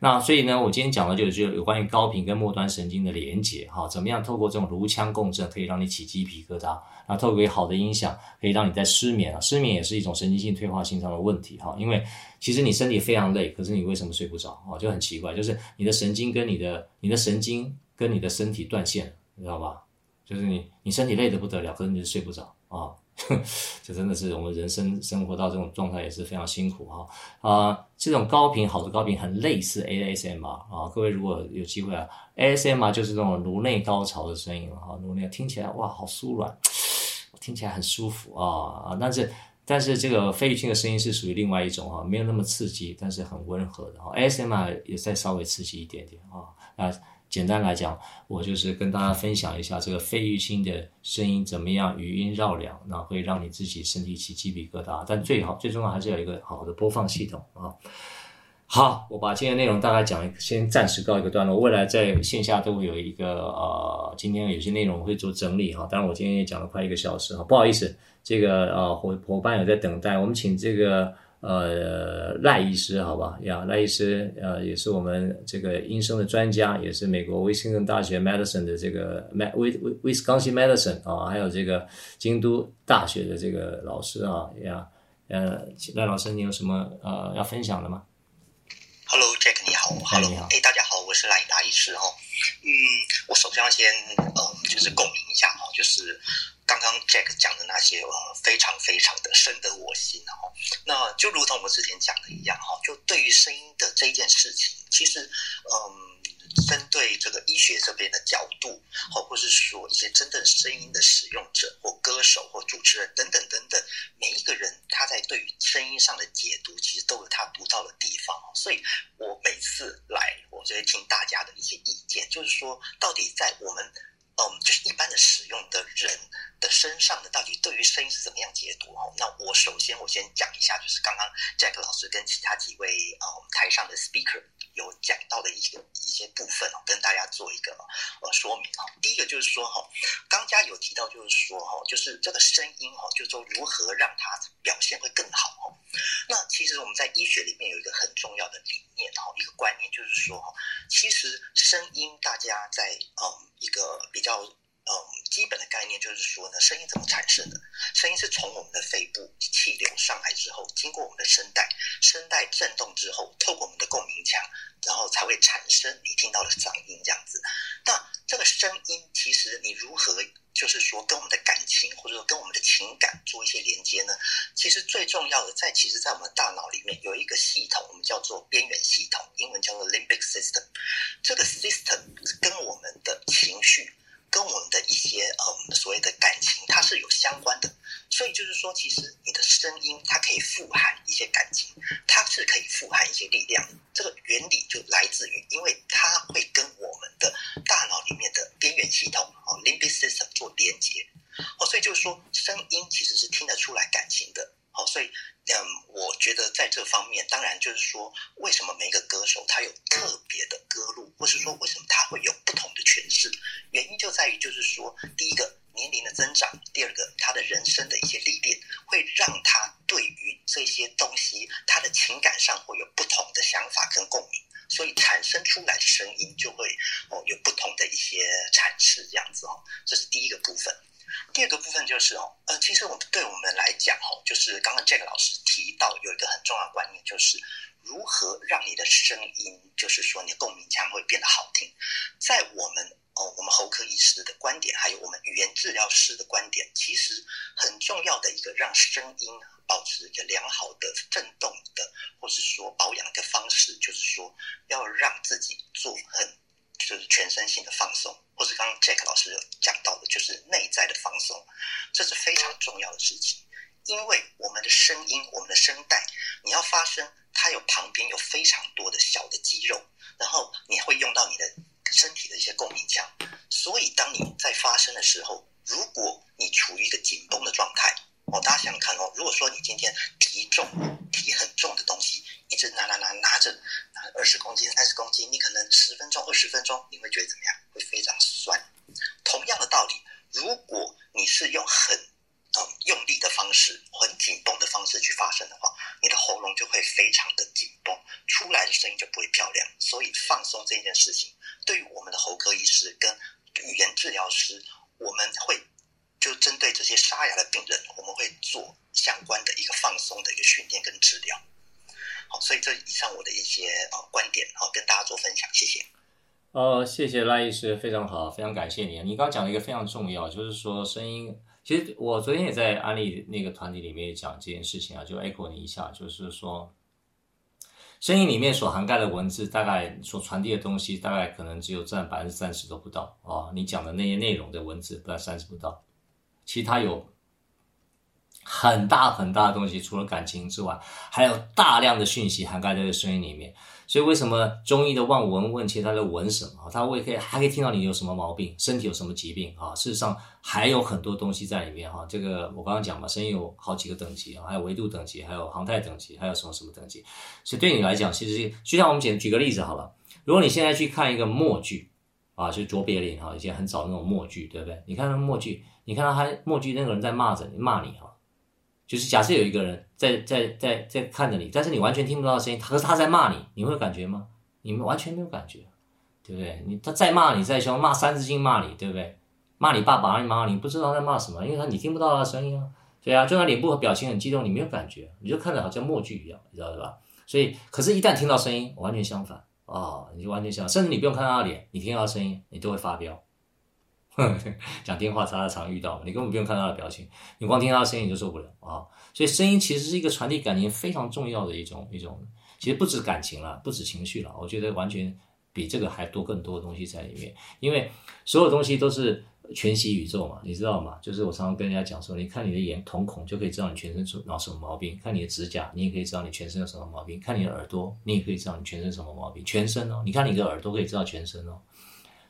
那所以呢，我今天讲的就是有关于高频跟末端神经的连接哈，怎么样透过这种颅腔共振可以让你起鸡皮疙瘩，那透过好的音响可以让你在失眠啊，失眠也是一种神经性退化性上的问题哈，因为其实你身体非常累，可是你为什么睡不着啊？就很奇怪，就是你的神经跟你的你的神经跟你的身体断线，你知道吧？就是你你身体累得不得了，可是你就睡不着啊。这真的是我们人生生活到这种状态也是非常辛苦哈啊、这种高频好的高频很类似 ASMR 啊，各位如果有机会啊，ASMR 就是这种颅内高潮的声音哈，颅内听起来哇好酥软，听起来很舒服啊啊！但是但是这个费玉清的声音是属于另外一种哈，没有那么刺激，但是很温和的哈，ASMR 也再稍微刺激一点点啊啊。简单来讲，我就是跟大家分享一下这个费玉清的声音怎么样，余音绕梁，那会让你自己身体起鸡皮疙瘩。但最好最重要还是有一个好的播放系统啊。好，我把今天内容大概讲，先暂时告一个段落。未来在线下都会有一个呃，今天有些内容会做整理哈。当然我今天也讲了快一个小时哈，不好意思，这个呃伙伙伴有在等待，我们请这个。呃，赖医师，好吧，呀，赖医师，呃，也是我们这个医生的专家，也是美国威斯康星大学 medicine 的这个威威威斯康星 medicine 啊，还有这个京都大学的这个老师啊，呀，呃，赖老师，你有什么呃要分享的吗？Hello，Jack，你好。Hello，你好。哎，大家好，我是赖大医师哈。嗯，我首先要先呃，就是共鸣一下哈，就是。刚刚 Jack 讲的那些，呃，非常非常的深得我心哈。那就如同我们之前讲的一样哈，就对于声音的这一件事情，其实，嗯，针对这个医学这边的角度，或或是说一些真正声音的使用者，或歌手，或主持人等等等等，每一个人他在对于声音上的解读，其实都有他独到的地方。所以我每次来，我就会听大家的一些意见，就是说，到底在我们。嗯，就是一般的使用的人的身上的，到底对于声音是怎么样解读？哦，那我首先我先讲一下，就是刚刚 Jack 老师跟其他几位呃台上的 speaker 有讲到的一个一些部分哦，跟大家做一个呃说明哈。第一个就是说哈，刚家有提到就是说哈，就是这个声音哈，就是说如何让它表现会更好哈。那其实我们在医学里面有一个很重要的理念哈，一个观念就是说哈，其实声音大家在嗯。一个比较嗯基本的概念就是说呢，声音怎么产生的？声音是从我们的肺部气流上来之后，经过我们的声带，声带震动之后，透过我们的共鸣腔，然后才会产生你听到的嗓音这样子。那这个声音其实你如何就是说跟我们的感情或者说跟我们的情感做一些连接呢？其实最重要的在其实，在我们大脑里面有一个系统，我们叫做边缘系统，英文叫做 limbic system。这个 system 跟我们的情绪。跟我们的一些嗯所谓的感情，它是有相关的，所以就是说，其实你的声音它可以富含一些感情，它是可以富含一些力量。这个原理就来自于，因为它会跟我们的大脑里面的边缘系统哦 limbic system 做连接哦，所以就是说，声音其实是听得出来感情的。好，所以嗯，我觉得在这方面，当然就是说，为什么每一个歌手他有特别的歌路，或是说为什么他会有不同的诠释？原因就在于，就是说，第一个年龄的增长，第二个他的人生的一些历练，会让他对于这些东西，他的情感上会有不同的想法跟共鸣，所以产生出来的声音就会哦有不同的一些阐释，这样子哦，这是第一个部分。第二个部分就是哦，呃，其实我们对我们来讲哦，就是刚刚 Jack 老师提到有一个很重要的观念，就是如何让你的声音，就是说你的共鸣腔会变得好听。在我们哦，我们喉科医师的观点，还有我们语言治疗师的观点，其实很重要的一个让声音保持一个良好的震动的，或是说保养的方式，就是说要让自己做很。就是全身性的放松，或者刚刚 Jack 老师有讲到的，就是内在的放松，这是非常重要的事情。因为我们的声音，我们的声带，你要发声，它有旁边有非常多的小的肌肉，然后你会用到你的身体的一些共鸣腔，所以当你在发声的时候，如果你处于一个紧绷的状态，哦，大家想想看哦，如果说你今天提重，提很重的东西，一直拿拿拿拿着，二十公斤、三十公斤，你可能十分钟、二十分钟，你会觉得怎么样？会非常酸。同样的道理，如果你是用很嗯，用力的方式，很紧绷的方式去发声的话，你的喉咙就会非常的紧绷，出来的声音就不会漂亮。所以放松这件事情，对于我们的喉科医师跟语言治疗师，我们会就针对这些沙哑的病人，我们会做相关的一个放松的一个训练跟治疗。好，所以这以上我的一些呃观点，好，跟大家做分享，谢谢。呃，谢谢赖医师，非常好，非常感谢你。你刚刚讲了一个非常重要，就是说声音。其实我昨天也在安利那个团体里面讲这件事情啊，就 echo 你一下，就是说，声音里面所涵盖的文字，大概所传递的东西，大概可能只有占百分之三十都不到啊、哦。你讲的那些内容的文字，不到三十不到，其他有很大很大的东西，除了感情之外，还有大量的讯息涵盖在这个声音里面。所以为什么中医的望闻问切，他在闻什么？他会可以还可以听到你有什么毛病，身体有什么疾病啊？事实上还有很多东西在里面哈。这个我刚刚讲嘛，声音有好几个等级啊，还有维度等级，还有航太等级，还有什么什么等级。所以对你来讲，其实就像我们举举个例子好了，如果你现在去看一个默剧啊，就卓别林哈，以前很早那种默剧，对不对？你看那默剧，你看到他默剧那个人在骂着你，骂你哈。就是假设有一个人在在在在看着你，但是你完全听不到声音，可是他在骂你，你会有感觉吗？你们完全没有感觉，对不对？你他再骂你再凶，骂三字经骂你，对不对？骂你爸爸，骂你妈妈，你不知道在骂什么，因为他你听不到他的声音啊。对啊，就他脸部和表情很激动，你没有感觉，你就看着好像默剧一样，你知道对吧？所以，可是，一旦听到声音，完全相反哦，你就完全相反，甚至你不用看到他脸，你听到声音，你都会发飙。讲电话常常遇到，你根本不用看他的表情，你光听他的声音你就受不了啊！所以声音其实是一个传递感情非常重要的一种一种，其实不止感情了，不止情绪了，我觉得完全比这个还多更多的东西在里面。因为所有东西都是全息宇宙嘛，你知道吗？就是我常常跟人家讲说，你看你的眼瞳孔就可以知道你全身出脑什么毛病，看你的指甲你也可以知道你全身有什么毛病，看你的耳朵你也可以知道你全身什么毛病，全身哦，你看你的耳朵可以知道全身哦。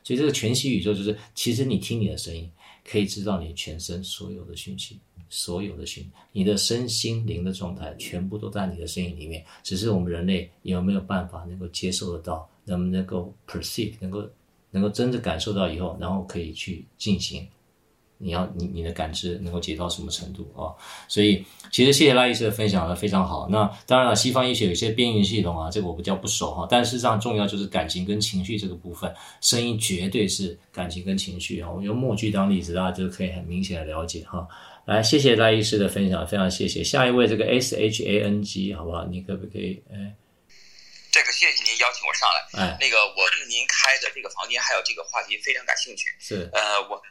所以这个全息宇宙就是，其实你听你的声音，可以知道你全身所有的讯息，所有的讯，你的身心灵的状态，全部都在你的声音里面。只是我们人类有没有办法能够接受得到，能不能够 perceive，能够能够真的感受到以后，然后可以去进行。你要你你的感知能够解到什么程度啊？所以其实谢谢赖医师的分享的非常好。那当然了，西方医学有些边缘系统啊，这个我比较不熟哈。但事实上重要就是感情跟情绪这个部分，声音绝对是感情跟情绪啊。我们用默剧当例子，大家就可以很明显的了解哈。来，谢谢赖医师的分享，非常谢谢。下一位这个 S H A N G 好不好？你可不可以？哎，这个谢谢您邀请我上来。哎，那个我对您开的这个房间还有这个话题非常感兴趣。是，呃，我。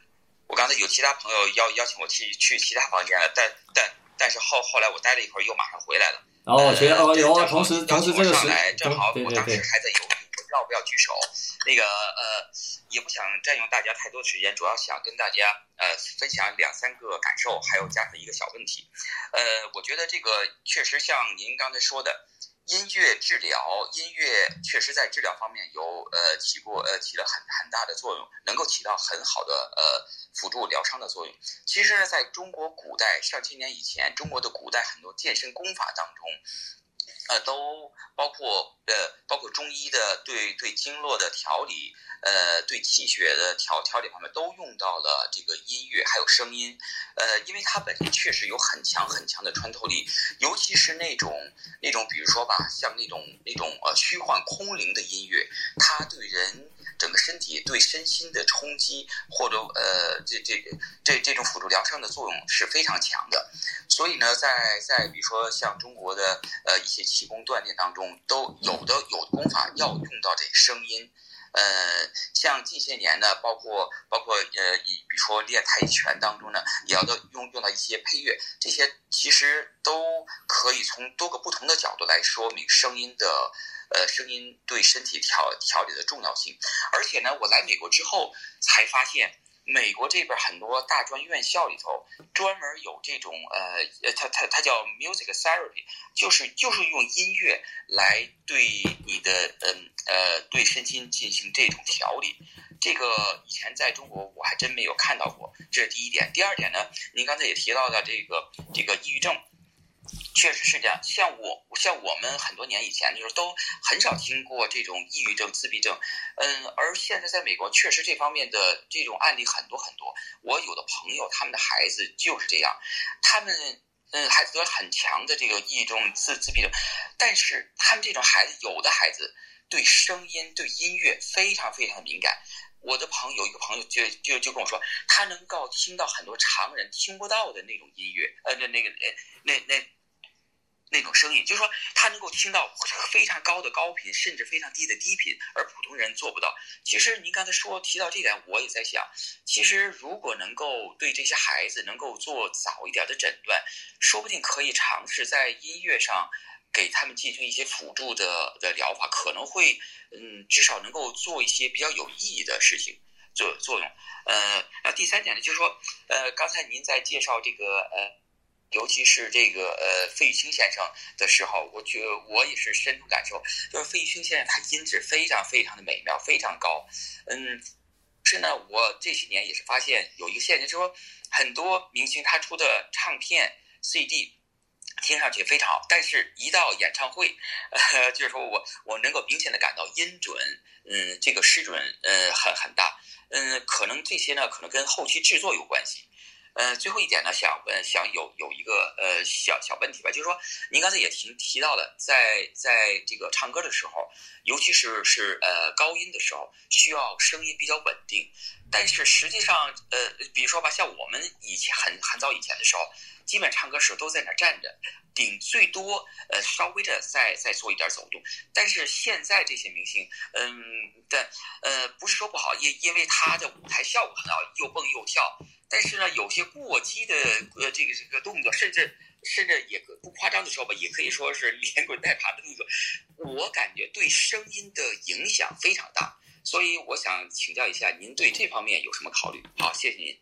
我刚才有其他朋友邀邀请我去去其他房间了，但但但是后后来我待了一会儿，又马上回来了。然后我，觉得哦有啊，同时同时这个上来正好，我当时还在犹豫，要不要举手。那个呃，也不想占用大家太多时间，主要想跟大家呃分享两三个感受，还有加上一个小问题。呃，我觉得这个确实像您刚才说的。音乐治疗，音乐确实在治疗方面有呃起过呃起了很很大的作用，能够起到很好的呃辅助疗伤的作用。其实呢，在中国古代上千年以前，中国的古代很多健身功法当中，呃，都包括呃包括中医的对对经络的调理。呃，对气血的调调理方面都用到了这个音乐，还有声音，呃，因为它本身确实有很强很强的穿透力，尤其是那种那种，比如说吧，像那种那种呃虚幻空灵的音乐，它对人整个身体对身心的冲击，或者呃这这个这这种辅助疗伤的作用是非常强的，所以呢，在在比如说像中国的呃一些气功锻炼当中，都有的有的功法要用到这声音。呃，像近些年呢，包括包括呃，以比如说练太极拳当中呢，也要用用到一些配乐，这些其实都可以从多个不同的角度来说明声音的呃声音对身体调调理的重要性。而且呢，我来美国之后才发现，美国这边很多大专院校里头专门有这种呃，它它它叫 music therapy，就是就是用音乐来对你的嗯呃，呃对身心进行这种调理。这个以前在中国我还真没有看到过，这是第一点。第二点呢，您刚才也提到的这个这个抑郁症。确实是这样，像我像我们很多年以前的时候都很少听过这种抑郁症、自闭症，嗯，而现在在美国确实这方面的这种案例很多很多。我有的朋友他们的孩子就是这样，他们嗯孩子得很强的这个抑郁症、自自闭症，但是他们这种孩子有的孩子对声音、对音乐非常非常敏感。我的朋友有一个朋友就就就跟我说，他能够听到很多常人听不到的那种音乐，呃，那那个呃那那。那种声音，就是说他能够听到非常高的高频，甚至非常低的低频，而普通人做不到。其实您刚才说提到这点，我也在想，其实如果能够对这些孩子能够做早一点的诊断，说不定可以尝试在音乐上给他们进行一些辅助的的疗法，可能会嗯，至少能够做一些比较有意义的事情做作用。呃，那第三点呢，就是说，呃，刚才您在介绍这个呃。尤其是这个呃费玉清先生的时候，我觉我也是深度感受，就是费玉清先生他音质非常非常的美妙，非常高。嗯，是呢，我这些年也是发现有一个现象，就是说很多明星他出的唱片 CD 听上去非常好，但是一到演唱会，呃，就是说我我能够明显的感到音准，嗯，这个失准呃很很大，嗯，可能这些呢可能跟后期制作有关系。呃，最后一点呢，想问，想有有一个呃小小问题吧，就是说，您刚才也提提到了，在在这个唱歌的时候，尤其是是呃高音的时候，需要声音比较稳定。但是实际上，呃，比如说吧，像我们以前很很早以前的时候，基本唱歌时候都在那站着，顶最多呃稍微的再再做一点走动。但是现在这些明星，嗯，但呃不是说不好，因因为他的舞台效果很好，又蹦又跳。但是呢，有些过激的呃，这个这个动作，甚至甚至也不夸张的说吧，也可以说是连滚带爬的动作，我感觉对声音的影响非常大。所以我想请教一下，您对这方面有什么考虑？好，谢谢您。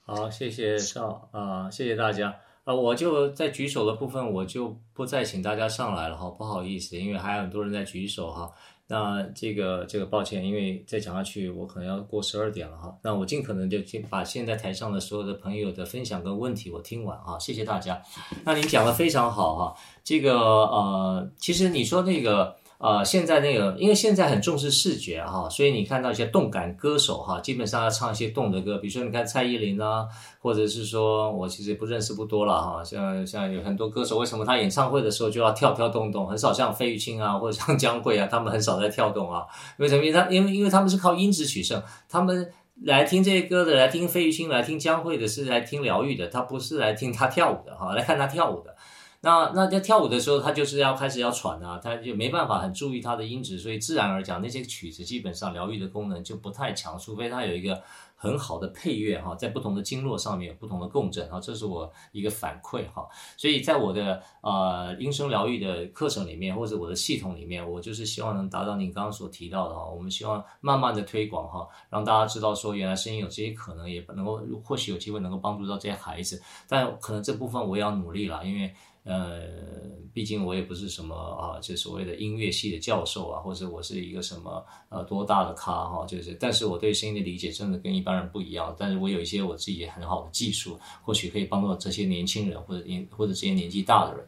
好，谢谢邵啊、谢谢大家啊、我就在举手的部分，我就不再请大家上来了哈，不好意思，因为还有很多人在举手哈。那这个这个抱歉，因为再讲下去我可能要过十二点了哈。那我尽可能就先把现在台上的所有的朋友的分享跟问题我听完啊，谢谢大家。那您讲的非常好哈，这个呃，其实你说那个。呃，现在那个，因为现在很重视视觉哈，所以你看到一些动感歌手哈，基本上要唱一些动的歌，比如说你看蔡依林啊，或者是说我其实不认识不多了哈，像像有很多歌手，为什么他演唱会的时候就要跳跳动动，很少像费玉清啊或者像江蕙啊，他们很少在跳动啊，为什么？因为他因为因为他们是靠音质取胜，他们来听这些歌的，来听费玉清，来听江蕙的，是来听疗愈的，他不是来听他跳舞的哈，来看他跳舞的。那那在跳舞的时候，他就是要开始要喘啊，他就没办法很注意他的音质，所以自然而讲，那些曲子基本上疗愈的功能就不太强，除非他有一个很好的配乐哈，在不同的经络上面有不同的共振哈，这是我一个反馈哈。所以在我的呃音声疗愈的课程里面，或者我的系统里面，我就是希望能达到您刚刚所提到的哈，我们希望慢慢的推广哈，让大家知道说原来声音有这些可能，也能够或许有机会能够帮助到这些孩子，但可能这部分我也要努力了，因为。呃，毕竟我也不是什么啊，就所谓的音乐系的教授啊，或者我是一个什么呃多大的咖哈，就是，但是我对声音的理解真的跟一般人不一样。但是我有一些我自己很好的技术，或许可以帮助这些年轻人或者年或者这些年纪大的人。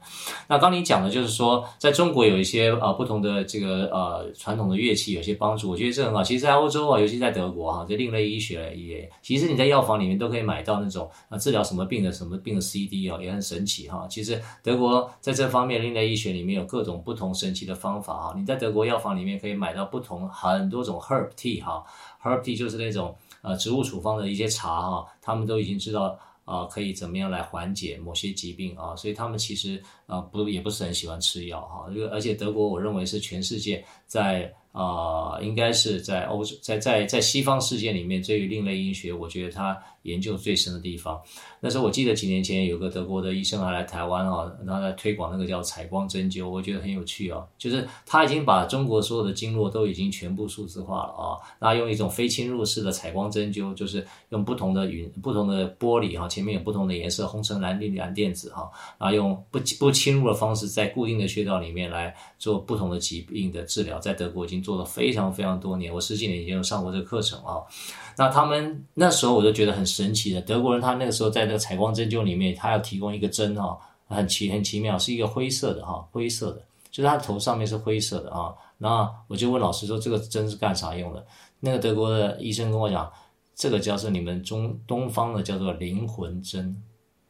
那刚你讲的就是说，在中国有一些啊不同的这个呃传统的乐器有些帮助，我觉得这很好。其实，在欧洲啊，尤其在德国哈，这另类医学也，其实你在药房里面都可以买到那种啊治疗什么病的什么病的 CD 啊，也很神奇哈。其实。德国在这方面，另类医学里面有各种不同神奇的方法哈。你在德国药房里面可以买到不同很多种 herb tea 哈，herb tea 就是那种呃植物处方的一些茶哈，他们都已经知道啊、可以怎么样来缓解某些疾病啊，所以他们其实啊不也不是很喜欢吃药哈。这个而且德国我认为是全世界在啊、应该是在欧洲在在在西方世界里面对于另类医学，我觉得它研究最深的地方。那时候我记得几年前有个德国的医生还来台湾啊，然后在推广那个叫采光针灸，我觉得很有趣哦。就是他已经把中国所有的经络都已经全部数字化了啊，那用一种非侵入式的采光针灸，就是用不同的云、不同的玻璃哈，前面有不同的颜色，红橙蓝绿蓝靛紫哈，然后用不不侵入的方式，在固定的穴道里面来做不同的疾病的治疗，在德国已经做了非常非常多年，我十几年以前有上过这个课程啊。那他们那时候我就觉得很神奇的，德国人他那个时候在那个采光针灸里面，他要提供一个针哈，很奇很奇妙，是一个灰色的哈，灰色的，就是他头上面是灰色的啊。那我就问老师说，这个针是干啥用的？那个德国的医生跟我讲，这个叫做你们中东方的叫做灵魂针，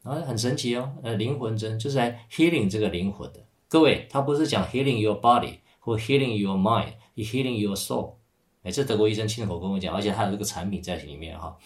啊，很神奇哦，呃，灵魂针就是来 healing 这个灵魂的。各位，他不是讲 healing your body 或 healing your mind，healing your soul。哎，这德国医生亲口跟我讲，而且他有这个产品在里面哈。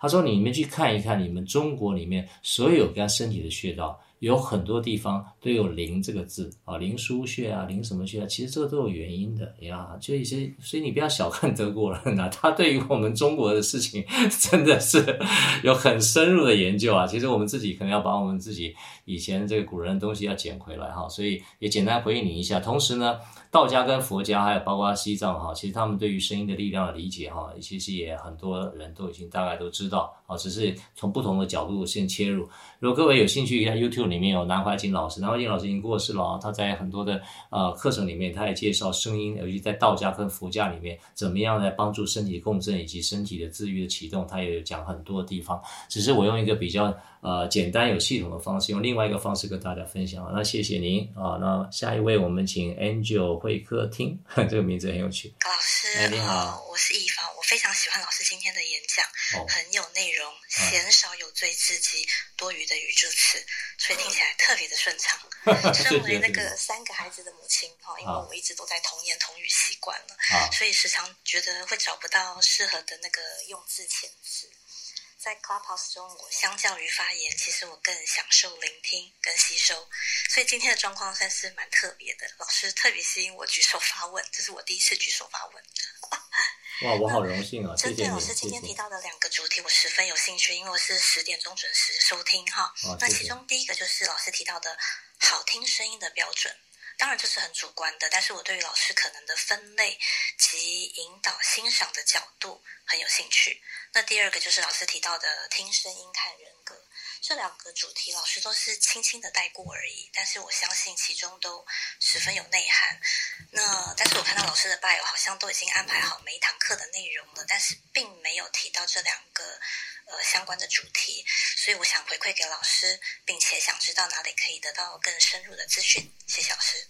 他说：“你们去看一看，你们中国里面所有跟身体的穴道。”有很多地方都有“灵”这个字啊，灵腧穴啊，灵什么穴啊？其实这个都有原因的呀。就一些，所以你不要小看德国人呐，他对于我们中国的事情真的是有很深入的研究啊。其实我们自己可能要把我们自己以前这个古人的东西要捡回来哈。所以也简单回应你一下。同时呢，道家跟佛家还有包括西藏哈，其实他们对于声音的力量的理解哈，其实也很多人都已经大概都知道。啊，只是从不同的角度先切入。如果各位有兴趣，看 YouTube 里面有南怀瑾老师，南怀瑾老师已经过世了啊。他在很多的呃课程里面，他也介绍声音，尤其在道家跟佛家里面，怎么样来帮助身体的共振以及身体的自愈的启动，他也有讲很多地方。只是我用一个比较呃简单有系统的方式，用另外一个方式跟大家分享。那谢谢您啊。那下一位，我们请 Angel 会客厅，这个名字很有趣。高老师，哎，你好，我是易芳，我非常喜欢老师今天的演讲，很有内容，鲜少有罪字及多余的语助词，所以听起来特别的顺畅。身为那个三个孩子的母亲哈，因为我一直都在童言童语习惯了，所以时常觉得会找不到适合的那个用字遣词。在 Clubhouse 中，我相较于发言，其实我更享受聆听跟吸收，所以今天的状况算是蛮特别的。老师特别吸引我举手发问，这是我第一次举手发问。哇，我好荣幸啊！谢谢你。针对老师今天提到的两个主题，我十分有兴趣，因为我是十点钟准时收听哈。那其中第一个就是老师提到的好听声音的标准。当然这是很主观的，但是我对于老师可能的分类及引导欣赏的角度很有兴趣。那第二个就是老师提到的听声音看人格，这两个主题老师都是轻轻的带过而已，但是我相信其中都十分有内涵。那但是我看到老师的 bio 好像都已经安排好每一堂课的内容了，但是并没有提到这两个。呃，相关的主题，所以我想回馈给老师，并且想知道哪里可以得到更深入的资讯。谢谢老师。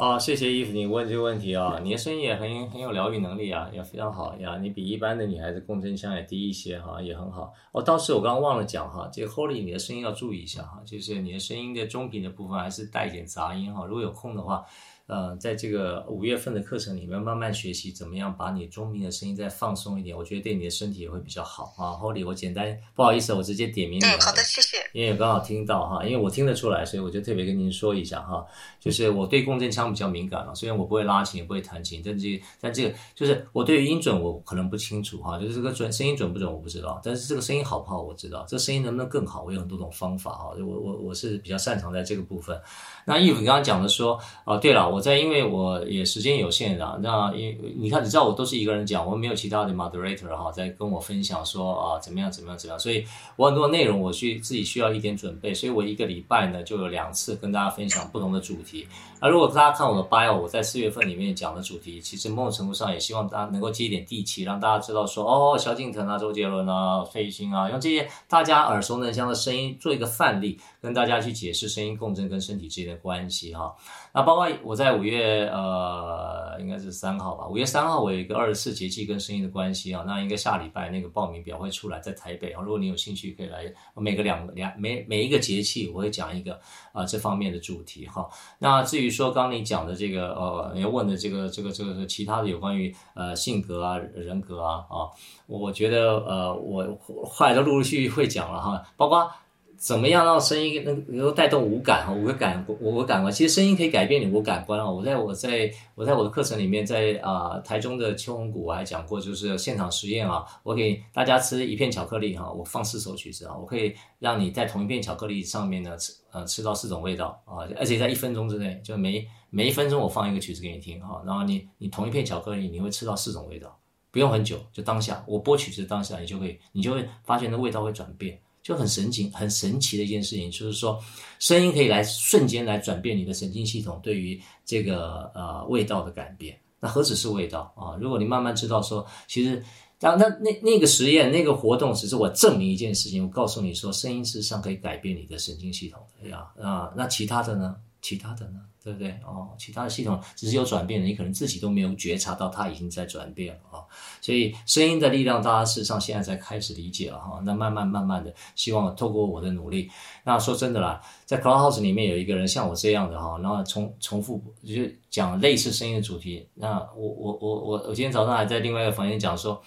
好，谢谢伊芙，你问这个问题啊，你的声音也很很有疗愈能力啊，也非常好呀。你比一般的女孩子共振腔也低一些哈，也很好。哦，倒是我刚刚忘了讲哈，这个 Holly 你的声音要注意一下哈，就是你的声音的中频的部分还是带一点杂音哈。如果有空的话。呃，在这个五月份的课程里面，慢慢学习怎么样把你中频的声音再放松一点，我觉得对你的身体也会比较好啊。Holly，我简单不好意思，我直接点名你。嗯，好的，谢谢。因为刚好听到哈，因为我听得出来，所以我就特别跟您说一下哈，就是我对共振腔比较敏感了，虽然我不会拉琴，也不会弹琴，但这但这个就是我对于音准我可能不清楚哈，就是这个准声音准不准我不知道，但是这个声音好不好我知道，这声音能不能更好，我有很多种方法哈，我我我是比较擅长在这个部分。那义父你刚刚讲的说，哦，对了，我在因为我也时间有限的，那因你看你知道我都是一个人讲，我没有其他的 moderator 哈，在跟我分享说啊怎么样怎么样怎么样，所以我很多内容我需自己需要一点准备，所以我一个礼拜呢就有两次跟大家分享不同的主题。那如果大家看我的 bio，我在四月份里面讲的主题，其实某种程度上也希望大家能够接一点地气，让大家知道说哦，萧敬腾啊、周杰伦啊、费玉清啊，用这些大家耳熟能详的声音做一个范例，跟大家去解释声音共振跟身体之间的关系哈。那包括我在五月呃，应该是三号吧，五月三号我有一个二十四节气跟声音的关系啊，那应该下礼拜那个报名表会出来，在台北啊，如果你有兴趣可以来，每个两两每每一个节气我会讲一个啊、呃、这方面的主题哈。那至于说刚你讲的这个呃，你要问的这个这个这个其他的有关于呃性格啊人格啊啊，我觉得呃我后来都陆陆续续会讲了哈，包括。怎么样让声音能能够带动五感哈，五个感五个感官，其实声音可以改变你五感官啊。我在我在我在我的课程里面，在啊、台中的秋红谷我还讲过，就是现场实验啊，我给大家吃一片巧克力哈，我放四首曲子啊，我可以让你在同一片巧克力上面呢吃呃吃到四种味道啊，而且在一分钟之内，就每每一分钟我放一个曲子给你听哈，然后你你同一片巧克力你会吃到四种味道，不用很久，就当下我播曲子当下你就会你就会发现那味道会转变。就很神奇，很神奇的一件事情，就是说，声音可以来瞬间来转变你的神经系统对于这个呃味道的改变。那何止是味道啊？如果你慢慢知道说，其实当那那那个实验那个活动只是我证明一件事情，我告诉你说，声音事实上可以改变你的神经系统的呀啊。那其他的呢？其他的呢？对不对？哦，其他的系统只是有转变的，你可能自己都没有觉察到它已经在转变了啊。所以声音的力量，大家事实上现在才开始理解了哈。那慢慢慢慢的，希望透过我的努力，那说真的啦，在 Clubhouse 里面有一个人像我这样的哈，然后重重复就是讲类似声音的主题。那我我我我我今天早上还在另外一个房间讲说，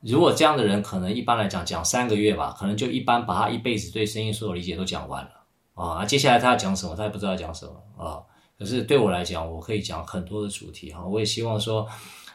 如果这样的人可能一般来讲讲三个月吧，可能就一般把他一辈子对声音所有理解都讲完了啊。接下来他要讲什么，他也不知道讲什么啊。可是对我来讲，我可以讲很多的主题哈。我也希望说，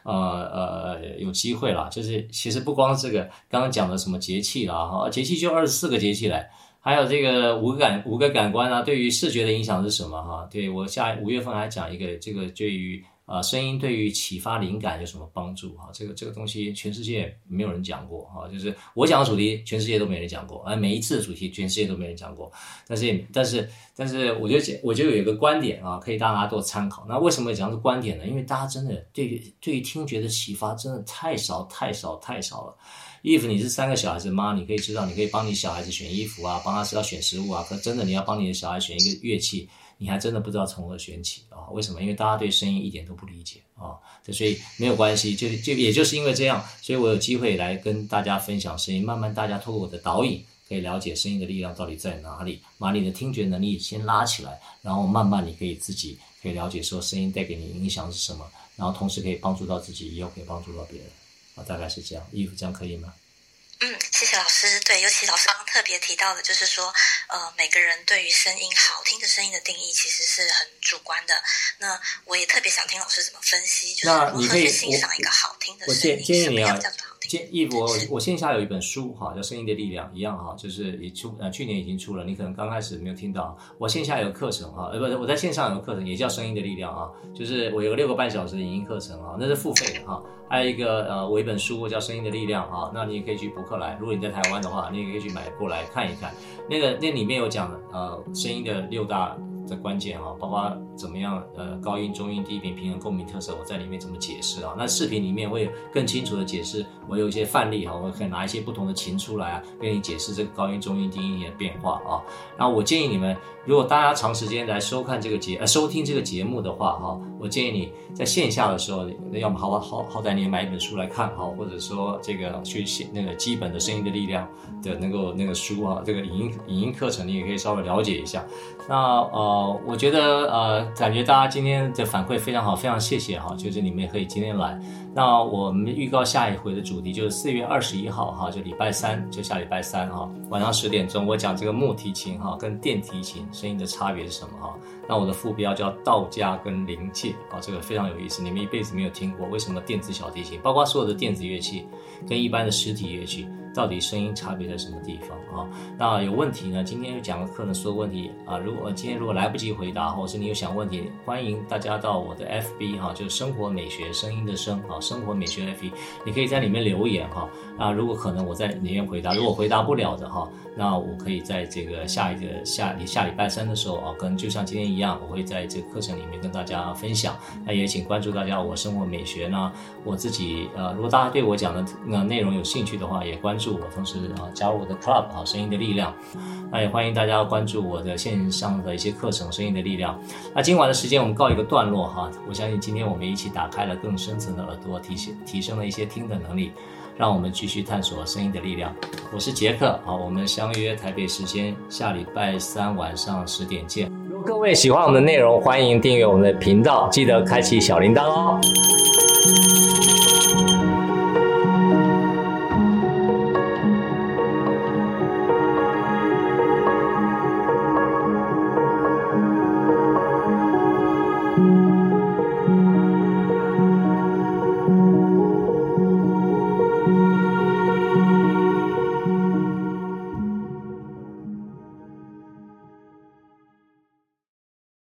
呃呃，有机会啦，就是其实不光这个刚刚讲的什么节气啦哈，节气就二十四个节气来，还有这个五个感五个感官啊，对于视觉的影响是什么哈？对，我下五月份还讲一个这个对于。啊，声音对于启发灵感有什么帮助？哈，这个这个东西全世界没有人讲过哈，就是我讲的主题，全世界都没人讲过，而每一次的主题，全世界都没人讲过。但是，但是，但是，我觉得，我就有一个观点啊，可以大家做参考。那为什么讲是观点呢？因为大家真的对于对于听觉的启发真的太少太少太少了。if 你是三个小孩子妈，你可以知道，你可以帮你小孩子选衣服啊，帮他知道选食物啊。可真的，你要帮你的小孩选一个乐器。你还真的不知道从何选起啊？为什么？因为大家对声音一点都不理解啊，所以没有关系，就就也就是因为这样，所以我有机会来跟大家分享声音，慢慢大家透过我的导引，可以了解声音的力量到底在哪里，把你的听觉能力先拉起来，然后慢慢你可以自己可以了解说声音带给你影响是什么，然后同时可以帮助到自己，也可以帮助到别人啊，大概是这样。衣服这样可以吗？嗯，谢谢老师。对，尤其老师刚刚特别提到的，就是说，呃，每个人对于声音好听的声音的定义其实是很主观的。那我也特别想听老师怎么分析，就是如何去欣赏一个好听的声音，什么样叫做？建议我，我线下有一本书哈，叫《声音的力量》，一样哈，就是已出呃去年已经出了，你可能刚开始没有听到。我线下有课程哈，呃不是，我在线上有课程，也叫《声音的力量》啊，就是我有个六个半小时的影音课程啊，那是付费的哈。还有一个呃，我一本书叫《声音的力量》啊，那你也可以去博客来。如果你在台湾的话，你也可以去买过来看一看。那个那里面有讲呃，声音的六大。的关键哈，包括怎么样呃，高音、中音、低频、平衡、共鸣特色，我在里面怎么解释啊？那视频里面会更清楚的解释，我有一些范例哈，我可以拿一些不同的琴出来啊，跟你解释这个高音、中音、低音的变化啊。然后我建议你们，如果大家长时间来收看这个节呃收听这个节目的话哈，我建议你在线下的时候，要么好好好歹你也买一本书来看哈，或者说这个去写那个基本的声音的力量的能够那个书啊，这个影音影音课程你也可以稍微了解一下。那呃。哦，我觉得呃，感觉大家今天的反馈非常好，非常谢谢哈，就是你们也可以今天来。那我们预告下一回的主题就是四月二十一号哈，就礼拜三，就下礼拜三哈，晚上十点钟，我讲这个木提琴哈跟电提琴声音的差别是什么哈。那我的副标叫道家跟灵界啊，这个非常有意思，你们一辈子没有听过，为什么电子小提琴，包括所有的电子乐器，跟一般的实体乐器，到底声音差别在什么地方啊？那有问题呢？今天讲的课呢，所有问题啊，如果今天如果来不及回答，或者是你有想问题，欢迎大家到我的 FB 哈，就是生活美学声音的声啊，生活美学 FB，你可以在里面留言哈。啊如果可能，我在里面回答；如果回答不了的哈，那我可以在这个下一个下下礼拜三的时候啊，可能就像今天一样，我会在这个课程里面跟大家分享。那也请关注大家我生活美学呢，我自己呃，如果大家对我讲的那内容有兴趣的话，也关注。我同时啊，加入我的 club 啊，声音的力量。那也欢迎大家关注我的线上的一些课程，声音的力量。那今晚的时间我们告一个段落哈。我相信今天我们一起打开了更深层的耳朵，提升提升了一些听的能力，让我们继续探索声音的力量。我是杰克，好，我们相约台北时间下礼拜三晚上十点见。如果各位喜欢我们的内容，欢迎订阅我们的频道，记得开启小铃铛哦。